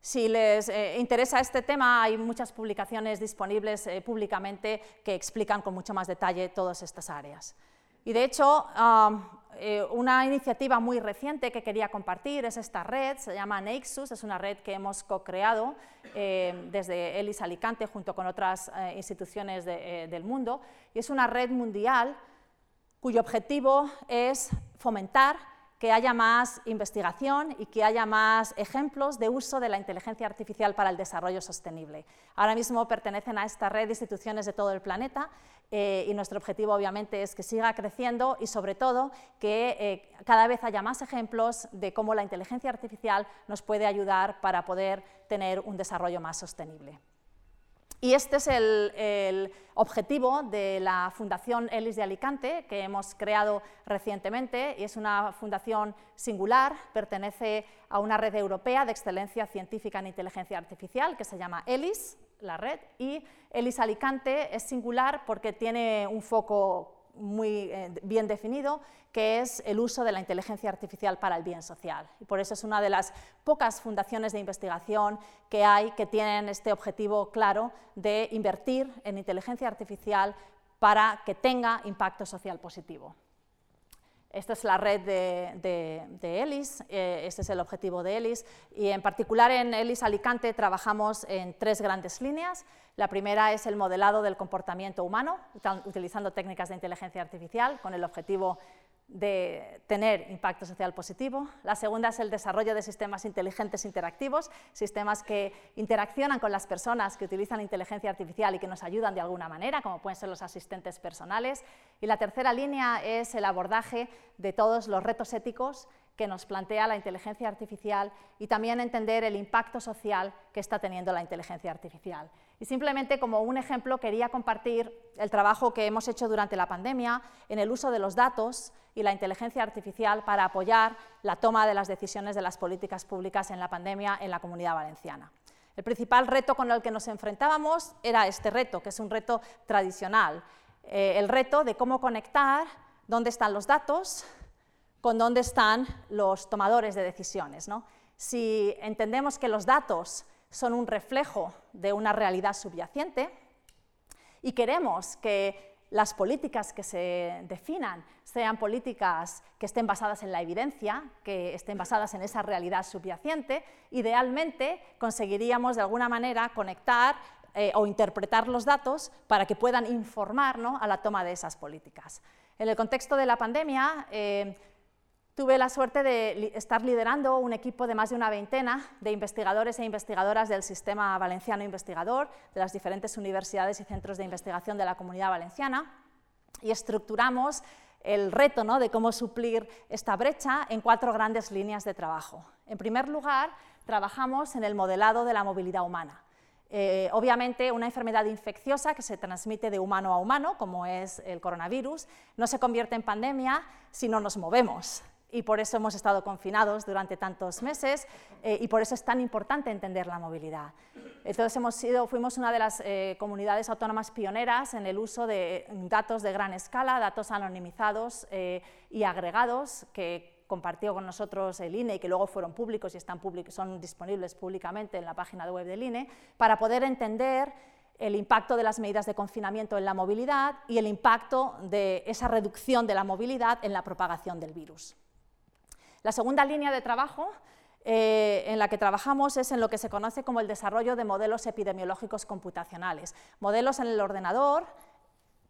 Si les interesa este tema, hay muchas publicaciones disponibles públicamente que explican con mucho más detalle todas estas áreas. Y de hecho, eh, una iniciativa muy reciente que quería compartir es esta red, se llama Nexus, es una red que hemos co-creado eh, desde ELIS Alicante junto con otras eh, instituciones del mundo, y es una red mundial cuyo objetivo es fomentar que haya más investigación y que haya más ejemplos de uso de la inteligencia artificial para el desarrollo sostenible. Ahora mismo pertenecen a esta red de instituciones de todo el planeta eh, y nuestro objetivo obviamente es que siga creciendo y sobre todo que eh, cada vez haya más ejemplos de cómo la inteligencia artificial nos puede ayudar para poder tener un desarrollo más sostenible. Y este es el, objetivo de la Fundación ELIS de Alicante, que hemos creado recientemente, y es una fundación singular, pertenece a una red europea de excelencia científica en inteligencia artificial, que se llama ELIS, la red, y ELIS Alicante es singular porque tiene un foco muy bien definido, que es el uso de la inteligencia artificial para el bien social. Y por eso es una de las pocas fundaciones de investigación que hay que tienen este objetivo claro de invertir en inteligencia artificial para que tenga impacto social positivo. Esta es la red de, ELIS, eh, este es el objetivo de ELIS, y en particular en ELIS Alicante trabajamos en tres grandes líneas. La primera es el modelado del comportamiento humano, utilizando técnicas de inteligencia artificial con el objetivo de tener impacto social positivo. La segunda es el desarrollo de sistemas inteligentes interactivos, sistemas que interaccionan con las personas que utilizan inteligencia artificial y que nos ayudan de alguna manera, como pueden ser los asistentes personales. Y la tercera línea es el abordaje de todos los retos éticos que nos plantea la inteligencia artificial y también entender el impacto social que está teniendo la inteligencia artificial. Y simplemente como un ejemplo quería compartir el trabajo que hemos hecho durante la pandemia en el uso de los datos y la inteligencia artificial para apoyar la toma de las decisiones de las políticas públicas en la pandemia en la comunidad valenciana. El principal reto con el que nos enfrentábamos era este reto, que es un reto tradicional, eh, el reto de cómo conectar dónde están los datos con dónde están los tomadores de decisiones. Si entendemos que los datos son un reflejo de una realidad subyacente y queremos que las políticas que se definan sean políticas que estén basadas en la evidencia, que estén basadas en esa realidad subyacente, idealmente conseguiríamos de alguna manera conectar eh, o interpretar los datos para que puedan informar a la toma de esas políticas. En el contexto de la pandemia, eh, Tuve la suerte de estar liderando un equipo de más de una veintena de investigadores e investigadoras del Sistema Valenciano Investigador, de las diferentes universidades y centros de investigación de la Comunidad Valenciana, y estructuramos el reto ¿no? de cómo suplir esta brecha en cuatro grandes líneas de trabajo. En primer lugar, trabajamos en el modelado de la movilidad humana. Eh, obviamente, una enfermedad infecciosa que se transmite de humano a humano, como es el coronavirus, no se convierte en pandemia si no nos movemos y por eso hemos estado confinados durante tantos meses eh, y por eso es tan importante entender la movilidad. Entonces hemos sido, fuimos una de las eh, comunidades autónomas pioneras en el uso de datos de gran escala, datos anonimizados eh, y agregados que compartió con nosotros el INE y que luego fueron públicos y están son disponibles públicamente en la página web del INE, para poder entender el impacto de las medidas de confinamiento en la movilidad y el impacto de esa reducción de la movilidad en la propagación del virus. La segunda línea de trabajo eh, en la que trabajamos es en lo que se conoce como el desarrollo de modelos epidemiológicos computacionales, modelos en el ordenador,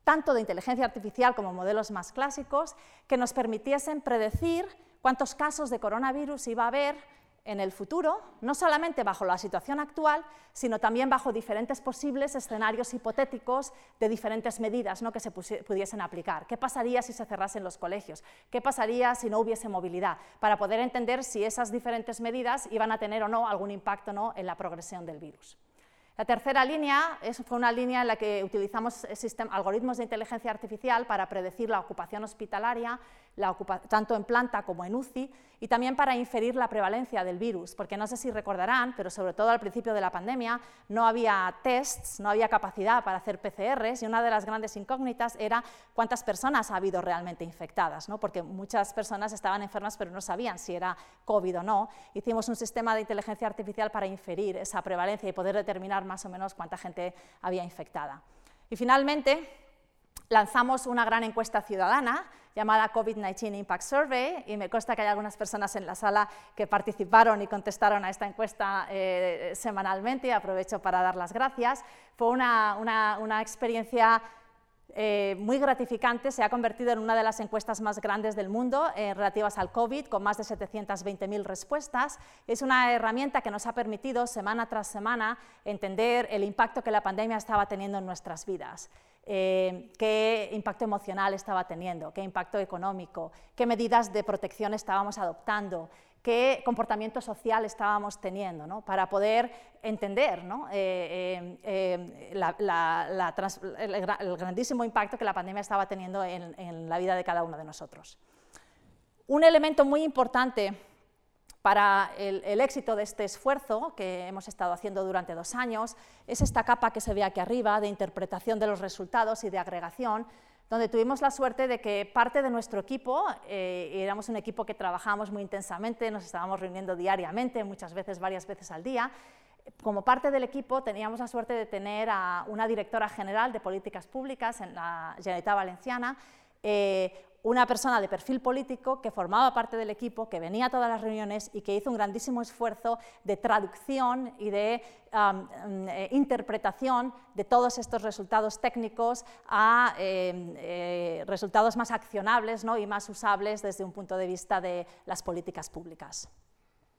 tanto de inteligencia artificial como modelos más clásicos, que nos permitiesen predecir cuántos casos de coronavirus iba a haber en el futuro, no solamente bajo la situación actual, sino también bajo diferentes posibles escenarios hipotéticos de diferentes medidas ¿no? que se pudiesen aplicar. ¿Qué pasaría si se cerrasen los colegios? ¿Qué pasaría si no hubiese movilidad? Para poder entender si esas diferentes medidas iban a tener o no algún impacto ¿no? en la progresión del virus. La tercera línea fue una línea en la que utilizamos algoritmos de inteligencia artificial para predecir la ocupación hospitalaria, tanto en planta como en UCI, y también para inferir la prevalencia del virus, porque no sé si recordarán, pero sobre todo al principio de la pandemia no había tests, no había capacidad para hacer PCRs, y una de las grandes incógnitas era cuántas personas ha habido realmente infectadas, ¿no? porque muchas personas estaban enfermas pero no sabían si era COVID o no. Hicimos un sistema de inteligencia artificial para inferir esa prevalencia y poder determinar más o menos cuánta gente había infectada. Y finalmente, lanzamos una gran encuesta ciudadana llamada COVID-19 Impact Survey y me consta que hay algunas personas en la sala que participaron y contestaron a esta encuesta eh, semanalmente y aprovecho para dar las gracias. Fue una, una experiencia eh, muy gratificante, se ha convertido en una de las encuestas más grandes del mundo eh, relativas al COVID, con más de 720.000 respuestas. Es una herramienta que nos ha permitido semana tras semana entender el impacto que la pandemia estaba teniendo en nuestras vidas. Eh, qué impacto emocional estaba teniendo, qué impacto económico, qué medidas de protección estábamos adoptando, qué comportamiento social estábamos teniendo, para poder entender eh, eh, el, grandísimo impacto que la pandemia estaba teniendo en, la vida de cada uno de nosotros. Un elemento muy importante para el, éxito de este esfuerzo que hemos estado haciendo durante dos años es esta capa que se ve aquí arriba de interpretación de los resultados y de agregación, donde tuvimos la suerte de que parte de nuestro equipo, eh, éramos un equipo que trabajábamos muy intensamente, nos estábamos reuniendo diariamente, muchas veces, varias veces al día, como parte del equipo teníamos la suerte de tener a una directora general de políticas públicas en la Generalitat Valenciana, eh, una persona de perfil político que formaba parte del equipo, que venía a todas las reuniones y que hizo un grandísimo esfuerzo de traducción y de eh, interpretación de todos estos resultados técnicos a em, eh, resultados más accionables ¿no? y más usables desde un punto de vista de las políticas públicas.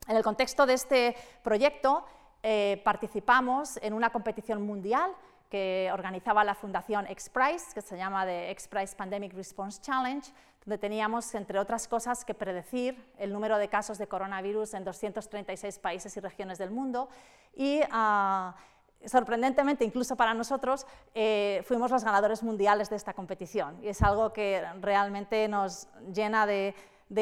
En el contexto de este proyecto, eh, participamos en una competición mundial que organizaba la Fundación XPRIZE, que se llama The XPRIZE Pandemic Response Challenge, donde teníamos, entre otras cosas, que predecir el número de casos de coronavirus en 236 países y regiones del mundo. Y ah, sorprendentemente, incluso para nosotros, eh, fuimos los ganadores mundiales de esta competición. Y es algo que realmente nos llena de,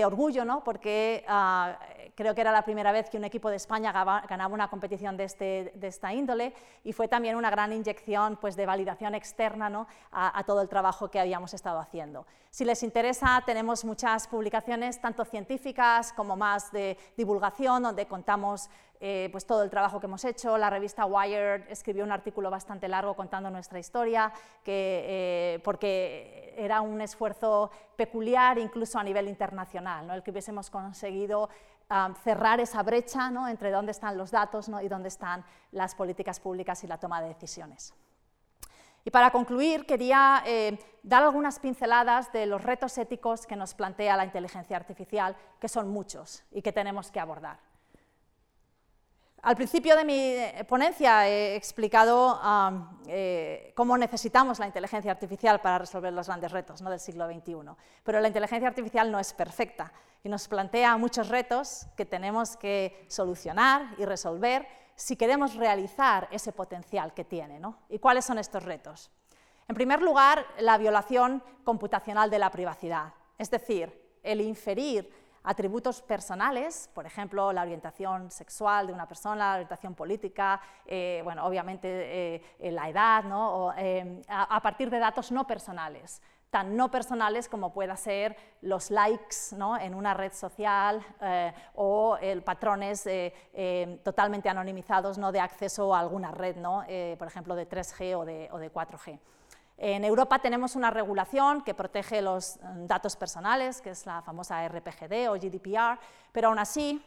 orgullo, ¿no? porque ah, creo que era la primera vez que un equipo de España ganaba una competición de, este, de esta índole y fue también una gran inyección pues, de validación externa ¿no? a, todo el trabajo que habíamos estado haciendo. Si les interesa, tenemos muchas publicaciones, tanto científicas como más de divulgación, donde contamos eh, pues todo el trabajo que hemos hecho. La revista Wired escribió un artículo bastante largo contando nuestra historia, que, eh, porque era un esfuerzo peculiar incluso a nivel internacional, el que hubiésemos conseguido cerrar esa brecha entre dónde están los datos y dónde están las políticas públicas y la toma de decisiones. Y para concluir, quería eh, dar algunas pinceladas de los retos éticos que nos plantea la inteligencia artificial, que son muchos y que tenemos que abordar. Al principio de mi eh, ponencia he explicado eh, cómo necesitamos la inteligencia artificial para resolver los grandes retos del siglo XXI, pero la inteligencia artificial no es perfecta y nos plantea muchos retos que tenemos que solucionar y resolver si queremos realizar ese potencial que tiene. ¿Y cuáles son estos retos? En primer lugar, la violación computacional de la privacidad, es decir, el inferir atributos personales, por ejemplo, la orientación sexual de una persona, la orientación política, eh, bueno, obviamente eh, la edad, ¿no? Eh, a, partir de datos no personales tan no personales como pueda ser los likes ¿no? en una red social o el patrones totalmente anonimizados ¿no? de acceso a alguna red, ¿no? por ejemplo de 3G o de, o de 4G. En Europa tenemos una regulación que protege los mm, datos personales, que es la famosa RPGD o GDPR, pero aún así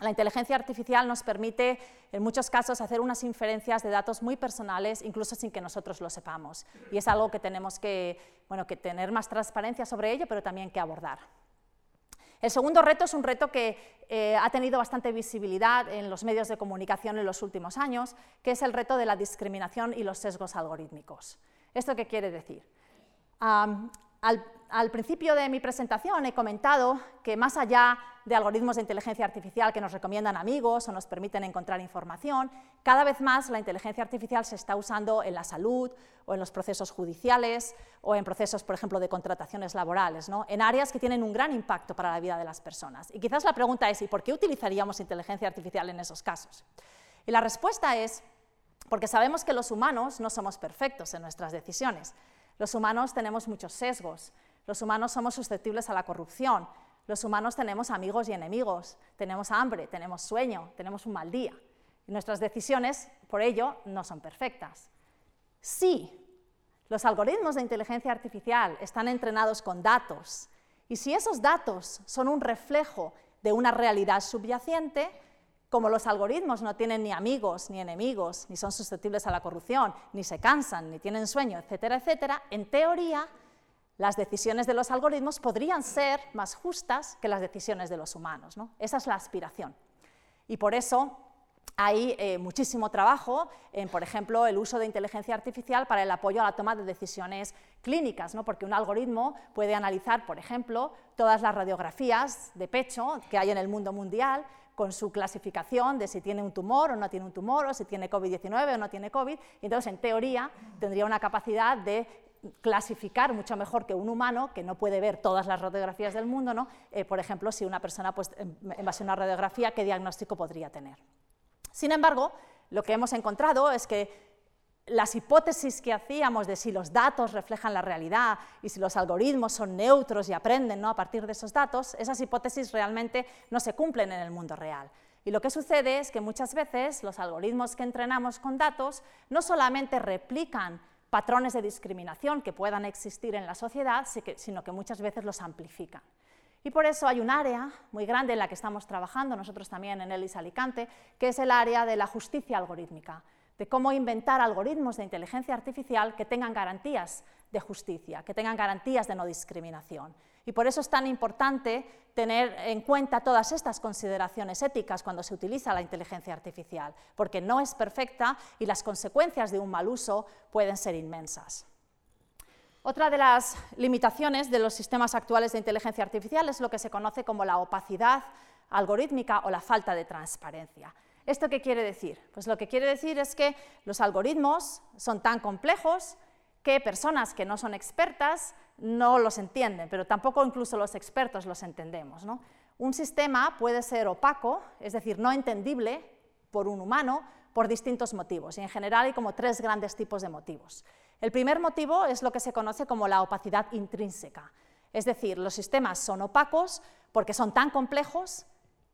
la inteligencia artificial nos permite, en muchos casos, hacer unas inferencias de datos muy personales, incluso sin que nosotros lo sepamos. Y es algo que tenemos que, bueno, que tener más transparencia sobre ello, pero también que abordar. El segundo reto es un reto que eh, ha tenido bastante visibilidad en los medios de comunicación en los últimos años, que es el reto de la discriminación y los sesgos algorítmicos. ¿Esto qué quiere decir? al, principio de mi presentación he comentado que más allá de algoritmos de inteligencia artificial que nos recomiendan amigos o nos permiten encontrar información, cada vez más la inteligencia artificial se está usando en la salud o en los procesos judiciales o en procesos, por ejemplo, de contrataciones laborales, ¿no? en áreas que tienen un gran impacto para la vida de las personas. Y quizás la pregunta es, ¿y por qué utilizaríamos inteligencia artificial en esos casos? Y la respuesta es porque sabemos que los humanos no somos perfectos en nuestras decisiones. Los humanos tenemos muchos sesgos, los humanos somos susceptibles a la corrupción, los humanos tenemos amigos y enemigos, tenemos hambre, tenemos sueño, tenemos un mal día. Y nuestras decisiones, por ello, no son perfectas. Si los algoritmos de inteligencia artificial están entrenados con datos, y si esos datos son un reflejo de una realidad subyacente, como los algoritmos no tienen ni amigos ni enemigos, ni son susceptibles a la corrupción, ni se cansan, ni tienen sueño, etcétera, etcétera, en teoría las decisiones de los algoritmos podrían ser más justas que las decisiones de los humanos. Esa es la aspiración. Y por eso hay eh, muchísimo trabajo en, por ejemplo, el uso de inteligencia artificial para el apoyo a la toma de decisiones clínicas, ¿no? porque un algoritmo puede analizar, por ejemplo, todas las radiografías de pecho que hay en el mundo mundial con su clasificación de si tiene un tumor o no tiene un tumor, o si tiene COVID-19 o no tiene COVID, y entonces en teoría tendría una capacidad de clasificar mucho mejor que un humano que no puede ver todas las radiografías del mundo, ¿no? Eh, por ejemplo, si una persona, pues, en base a una radiografía, qué diagnóstico podría tener. Sin embargo, lo que hemos encontrado es que las hipótesis que hacíamos de si los datos reflejan la realidad y si los algoritmos son neutros y aprenden ¿no? a partir de esos datos, esas hipótesis realmente no se cumplen en el mundo real. Y lo que sucede es que muchas veces los algoritmos que entrenamos con datos no solamente replican patrones de discriminación que puedan existir en la sociedad, sino que muchas veces los amplifican. Y por eso hay un área muy grande en la que estamos trabajando, nosotros también en ELIS Alicante, que es el área de la justicia algorítmica de cómo inventar algoritmos de inteligencia artificial que tengan garantías de justicia, que tengan garantías de no discriminación. Y por eso es tan importante tener en cuenta todas estas consideraciones éticas cuando se utiliza la inteligencia artificial, porque no es perfecta y las consecuencias de un mal uso pueden ser inmensas. Otra de las limitaciones de los sistemas actuales de inteligencia artificial es lo que se conoce como la opacidad algorítmica o la falta de transparencia. ¿Esto qué quiere decir? Pues lo que quiere decir es que los algoritmos son tan complejos que personas que no son expertas no los entienden, pero tampoco incluso los expertos los entendemos. Un sistema puede ser opaco, es decir, no entendible por un humano, por distintos motivos. Y en general hay como tres grandes tipos de motivos. El primer motivo es lo que se conoce como la opacidad intrínseca. Es decir, los sistemas son opacos porque son tan complejos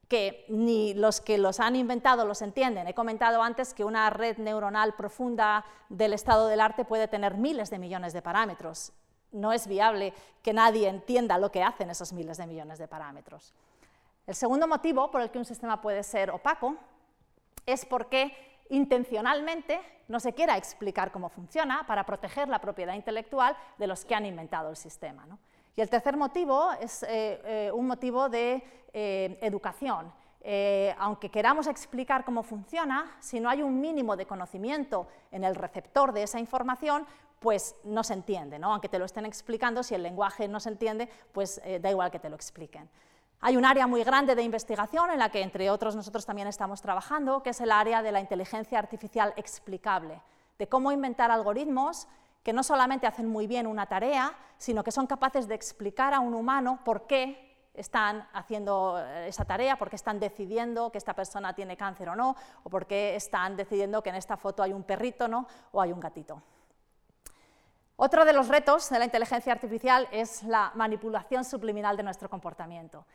que ni los que los han inventado los entienden. He comentado antes que una red neuronal profunda del estado del arte puede tener miles de millones de parámetros. No es viable que nadie entienda lo que hacen esos miles de millones de parámetros. El segundo motivo por el que un sistema puede ser opaco es porque intencionalmente no se quiera explicar cómo funciona para proteger la propiedad intelectual de los que han inventado el sistema. Y el tercer motivo es eh, eh, un motivo de eh, educación. aunque queramos explicar cómo funciona, si no hay un mínimo de conocimiento en el receptor de esa información, pues no se entiende, ¿no? aunque te lo estén explicando, si el lenguaje no se entiende, pues da igual que te lo expliquen. Hay un área muy grande de investigación en la que, entre otros, nosotros también estamos trabajando, que es el área de la inteligencia artificial explicable, de cómo inventar algoritmos que no solamente hacen muy bien una tarea, sino que son capaces de explicar a un humano por qué están haciendo eh, esa tarea, por qué están decidiendo que esta persona tiene cáncer o no, o por qué están decidiendo que en esta foto hay un perrito ¿no? o hay un gatito. Otro de los retos de la inteligencia artificial es la manipulación subliminal de nuestro comportamiento.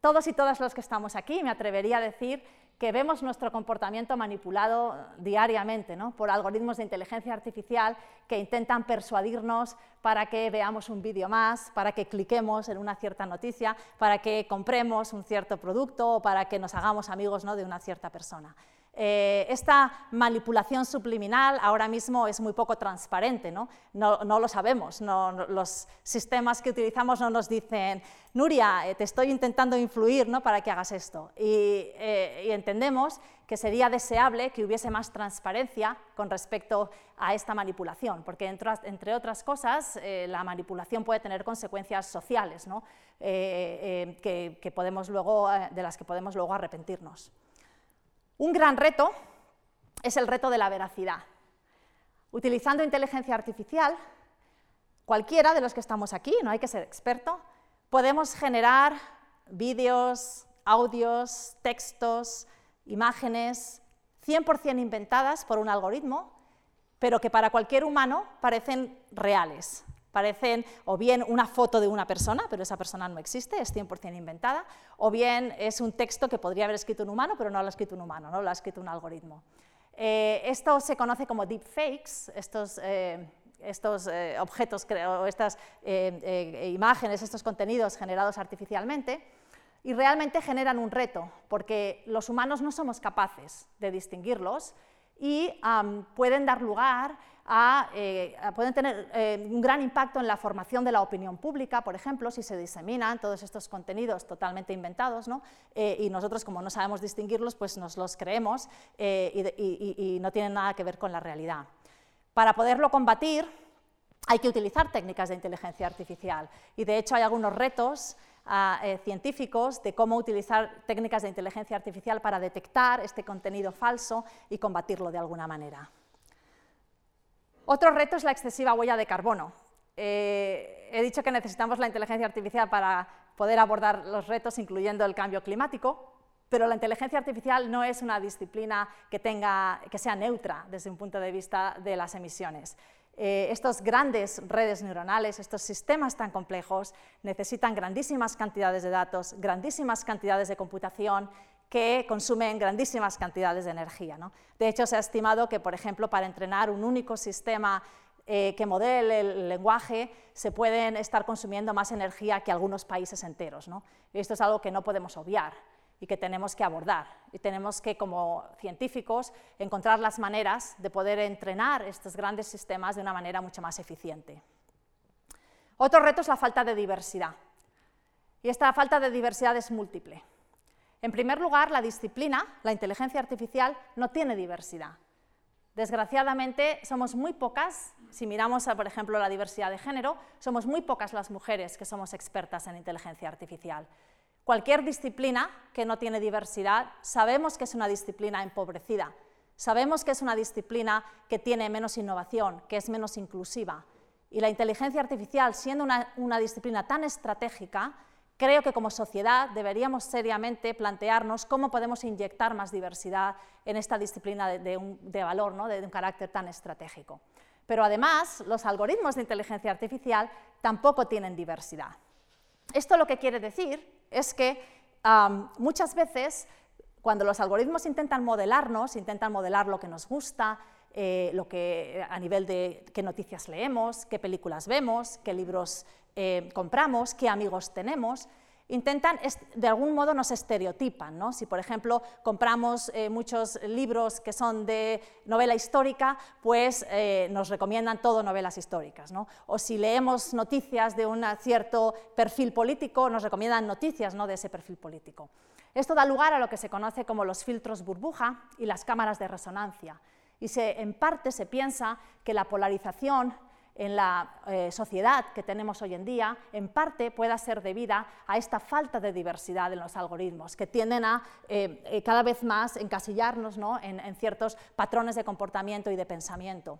Todos y todas los que estamos aquí, me atrevería a decir que vemos nuestro comportamiento manipulado diariamente por algoritmos de inteligencia artificial que intentan persuadirnos para que veamos un vídeo más, para que cliquemos en una cierta noticia, para que compremos un cierto producto o para que nos hagamos amigos de una cierta persona. Eh, esta manipulación subliminal ahora mismo es muy poco transparente, no, no, lo sabemos, los sistemas que utilizamos no nos dicen, Nuria, eh, te estoy intentando influir ¿no? para que hagas esto. Eh, y, entendemos que sería deseable que hubiese más transparencia con respecto a esta manipulación, porque entre, otras cosas, la manipulación puede tener consecuencias sociales ¿no? que podemos luego, de las que podemos luego arrepentirnos. Un gran reto es el reto de la veracidad. Utilizando inteligencia artificial, cualquiera de los que estamos aquí, no hay que ser experto, podemos generar vídeos, audios, textos, imágenes 100% inventadas por un algoritmo, pero que para cualquier humano parecen reales. Parecen o bien una foto de una persona, pero esa persona no existe, es 100% inventada, o bien es un texto que podría haber escrito un humano, pero no lo ha escrito un humano, no lo ha escrito un algoritmo. Eh, esto se conoce como deepfakes, estos, eh, estos eh, objetos o estas imágenes, estos contenidos generados artificialmente, y realmente generan un reto, porque los humanos no somos capaces de distinguirlos y pueden dar lugar eh, pueden tener eh, un gran impacto en la formación de la opinión pública, por ejemplo, si se diseminan todos estos contenidos totalmente inventados, eh, y nosotros, como no sabemos distinguirlos, pues nos los creemos y, no tienen nada que ver con la realidad. Para poderlo combatir, hay que utilizar técnicas de inteligencia artificial, y de hecho hay algunos retos ah, científicos de cómo utilizar técnicas de inteligencia artificial para detectar este contenido falso y combatirlo de alguna manera. Otro reto es la excesiva huella de carbono. Eh, he dicho que necesitamos la inteligencia artificial para poder abordar los retos, incluyendo el cambio climático, Pero la inteligencia artificial no es una disciplina que, tenga, que sea neutra desde un punto de vista de las emisiones. Eh, estas grandes redes neuronales, estos sistemas tan complejos, necesitan grandísimas cantidades de datos, grandísimas cantidades de computación que consumen grandísimas cantidades de energía. De hecho, se ha estimado que, por ejemplo, para entrenar un único sistema eh, que modele el lenguaje, se pueden estar consumiendo más energía que algunos países enteros. Esto es algo que no podemos obviar y que tenemos que abordar. Y tenemos que, como científicos, encontrar las maneras de poder entrenar estos grandes sistemas de una manera mucho más eficiente. Otro reto es la falta de diversidad. Y esta falta de diversidad es múltiple. En primer lugar, la disciplina, la inteligencia artificial, no tiene diversidad. Desgraciadamente, somos muy pocas, si miramos, por ejemplo, la diversidad de género, somos muy pocas las mujeres que somos expertas en inteligencia artificial. Cualquier disciplina que no tiene diversidad, sabemos que es una disciplina empobrecida, sabemos que es una disciplina que tiene menos innovación, que es menos inclusiva. Y la inteligencia artificial, siendo una, disciplina tan estratégica, creo que como sociedad deberíamos seriamente plantearnos cómo podemos inyectar más diversidad en esta disciplina de, valor, ¿no? de un carácter tan estratégico. Pero además, los algoritmos de inteligencia artificial tampoco tienen diversidad. Esto lo que quiere decir es que muchas veces cuando los algoritmos intentan modelarnos, intentan modelar lo que nos gusta, eh, lo que, a nivel de qué noticias leemos, qué películas vemos, qué libros eh, compramos, qué amigos tenemos, intentan, de algún modo nos estereotipan. ¿no? Si, por ejemplo, compramos eh, muchos libros que son de novela histórica, pues eh, nos recomiendan todo novelas históricas. ¿no? O si leemos noticias de un cierto perfil político, nos recomiendan noticias ¿no? de ese perfil político. Esto da lugar a lo que se conoce como los filtros burbuja y las cámaras de resonancia. Y en parte se piensa que la polarización en la eh, sociedad que tenemos hoy en día, en parte pueda ser debida a esta falta de diversidad en los algoritmos, que tienden a eh, eh, cada vez más encasillarnos en, ciertos patrones de comportamiento y de pensamiento.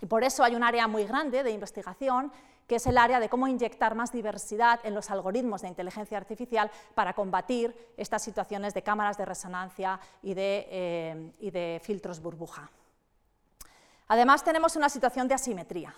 Y por eso hay un área muy grande de investigación que es el área de cómo inyectar más diversidad en los algoritmos de inteligencia artificial para combatir estas situaciones de cámaras de resonancia y de filtros burbuja. Además, tenemos una situación de asimetría.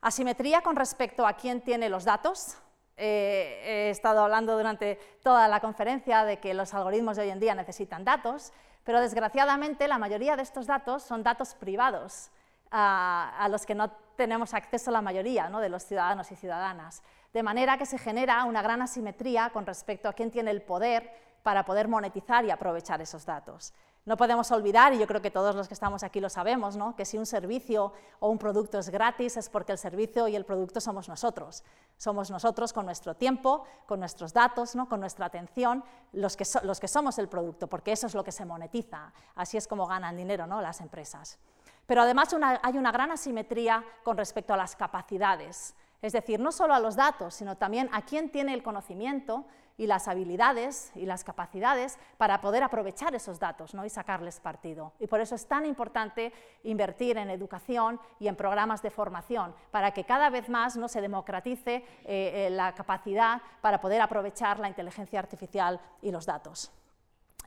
Asimetría con respecto a quién tiene los datos. Eh, he estado hablando durante toda la conferencia de que los algoritmos de hoy en día necesitan datos, pero desgraciadamente la mayoría de estos datos son datos privados a, los que no tenemos acceso la mayoría de los ciudadanos y ciudadanas. De manera que se genera una gran asimetría con respecto a quién tiene el poder para poder monetizar y aprovechar esos datos. No podemos olvidar, y yo creo que todos los que estamos aquí lo sabemos, que si un servicio o un producto es gratis es porque el servicio y el producto somos nosotros. Somos nosotros con nuestro tiempo, con nuestros datos, ¿no? con nuestra atención, los que, los que somos el producto, porque eso es lo que se monetiza. Así es como ganan dinero ¿no? las empresas. Pero además hay una gran asimetría con respecto a las capacidades. Es decir, no solo a los datos, sino también a quién tiene el conocimiento y las habilidades y las capacidades para poder aprovechar esos datos y sacarles partido. Y por eso es tan importante invertir en educación y en programas de formación, para que cada vez más ¿no? se democratice eh, eh, la capacidad para poder aprovechar la inteligencia artificial y los datos.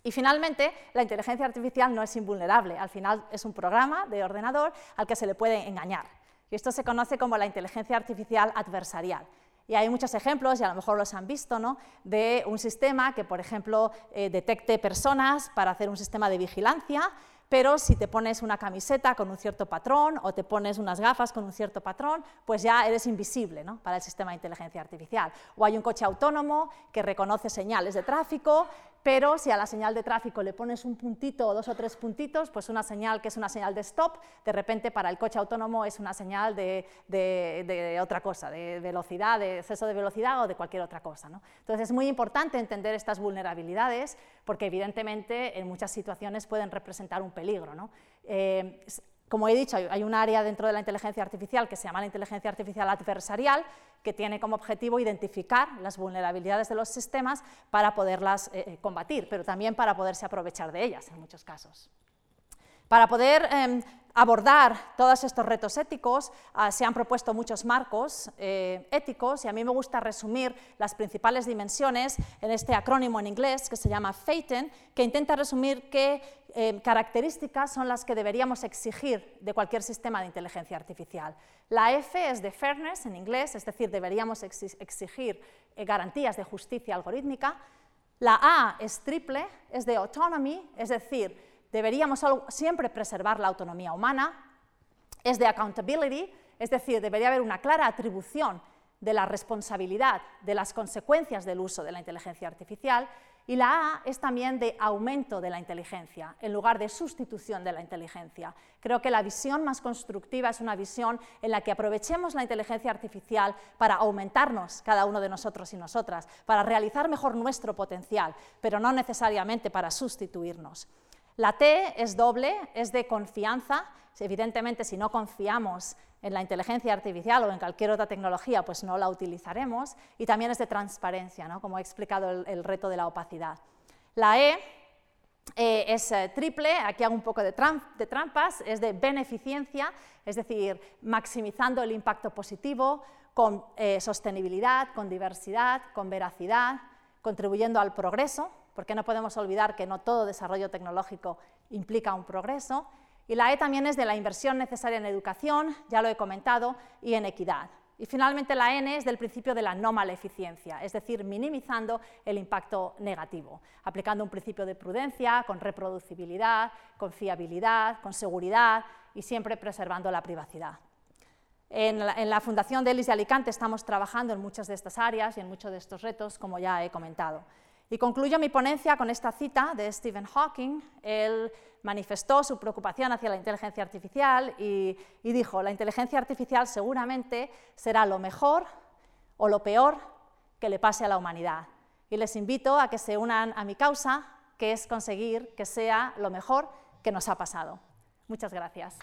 Y finalmente, la inteligencia artificial no es invulnerable, al final es un programa de ordenador al que se le puede engañar. Y esto se conoce como la inteligencia artificial adversarial. Y hay muchos ejemplos, y a lo mejor los han visto, ¿no? de un sistema que, por ejemplo, eh, detecte personas para hacer un sistema de vigilancia, pero si te pones una camiseta con un cierto patrón o te pones unas gafas con un cierto patrón, pues ya eres invisible ¿no? para el sistema de inteligencia artificial. O hay un coche autónomo que reconoce señales de tráfico, pero si a la señal de tráfico le pones un puntito o dos o tres puntitos, pues una señal que es una señal de stop, de repente para el coche autónomo es una señal de, otra cosa, de velocidad, de exceso de velocidad o de cualquier otra cosa. ¿no? Entonces es muy importante entender estas vulnerabilidades porque evidentemente en muchas situaciones pueden representar un peligro. ¿no? Eh, como he dicho, hay un área dentro de la inteligencia artificial que se llama la inteligencia artificial adversarial, que tiene como objetivo identificar las vulnerabilidades de los sistemas para poderlas eh, eh, combatir, pero también para poderse aprovechar de ellas en muchos casos. Para poder em, abordar todos estos retos éticos, ah, se han propuesto muchos marcos eh, éticos y a mí me gusta resumir las principales dimensiones en este acrónimo en inglés que se llama FATEN, que intenta resumir qué eh, características son las que deberíamos exigir de cualquier sistema de inteligencia artificial. La F es de fairness en inglés, es decir, deberíamos exigir eh, garantías de justicia algorítmica. La A es triple, es de autonomy, es decir, deberíamos siempre preservar la autonomía humana, es de accountability, es decir, debería haber una clara atribución de la responsabilidad de las consecuencias del uso de la inteligencia artificial, y la A es también de aumento de la inteligencia, en lugar de sustitución de la inteligencia. Creo que la visión más constructiva es una visión en la que aprovechemos la inteligencia artificial para aumentarnos cada uno de nosotros y nosotras, para realizar mejor nuestro potencial, pero no necesariamente para sustituirnos. La T es doble, es de confianza. Evidentemente, si no confiamos en la inteligencia artificial o en cualquier otra tecnología, pues no la utilizaremos. Y también es de transparencia, ¿no? como he explicado el, reto de la opacidad. La E eh, es eh, triple, aquí hago un poco de, trampas, es de beneficencia, es decir, maximizando el impacto positivo, con eh, sostenibilidad, con diversidad, con veracidad, contribuyendo al progreso, porque no podemos olvidar que no todo desarrollo tecnológico implica un progreso. Y la E también es de la inversión necesaria en educación, ya lo he comentado, y en equidad. Y finalmente la N es del principio de la no maleficiencia, es decir, minimizando el impacto negativo, aplicando un principio de prudencia, con reproducibilidad, con fiabilidad, con seguridad y siempre preservando la privacidad. En la, en la Fundación de Elis de Alicante estamos trabajando en muchas de estas áreas y en muchos de estos retos, como ya he comentado. Y concluyo mi ponencia con esta cita de Stephen Hawking. Él manifestó su preocupación hacia la inteligencia artificial y, y, dijo, la inteligencia artificial seguramente será lo mejor o lo peor que le pase a la humanidad. Y les invito a que se unan a mi causa, que es conseguir que sea lo mejor que nos ha pasado. Muchas gracias.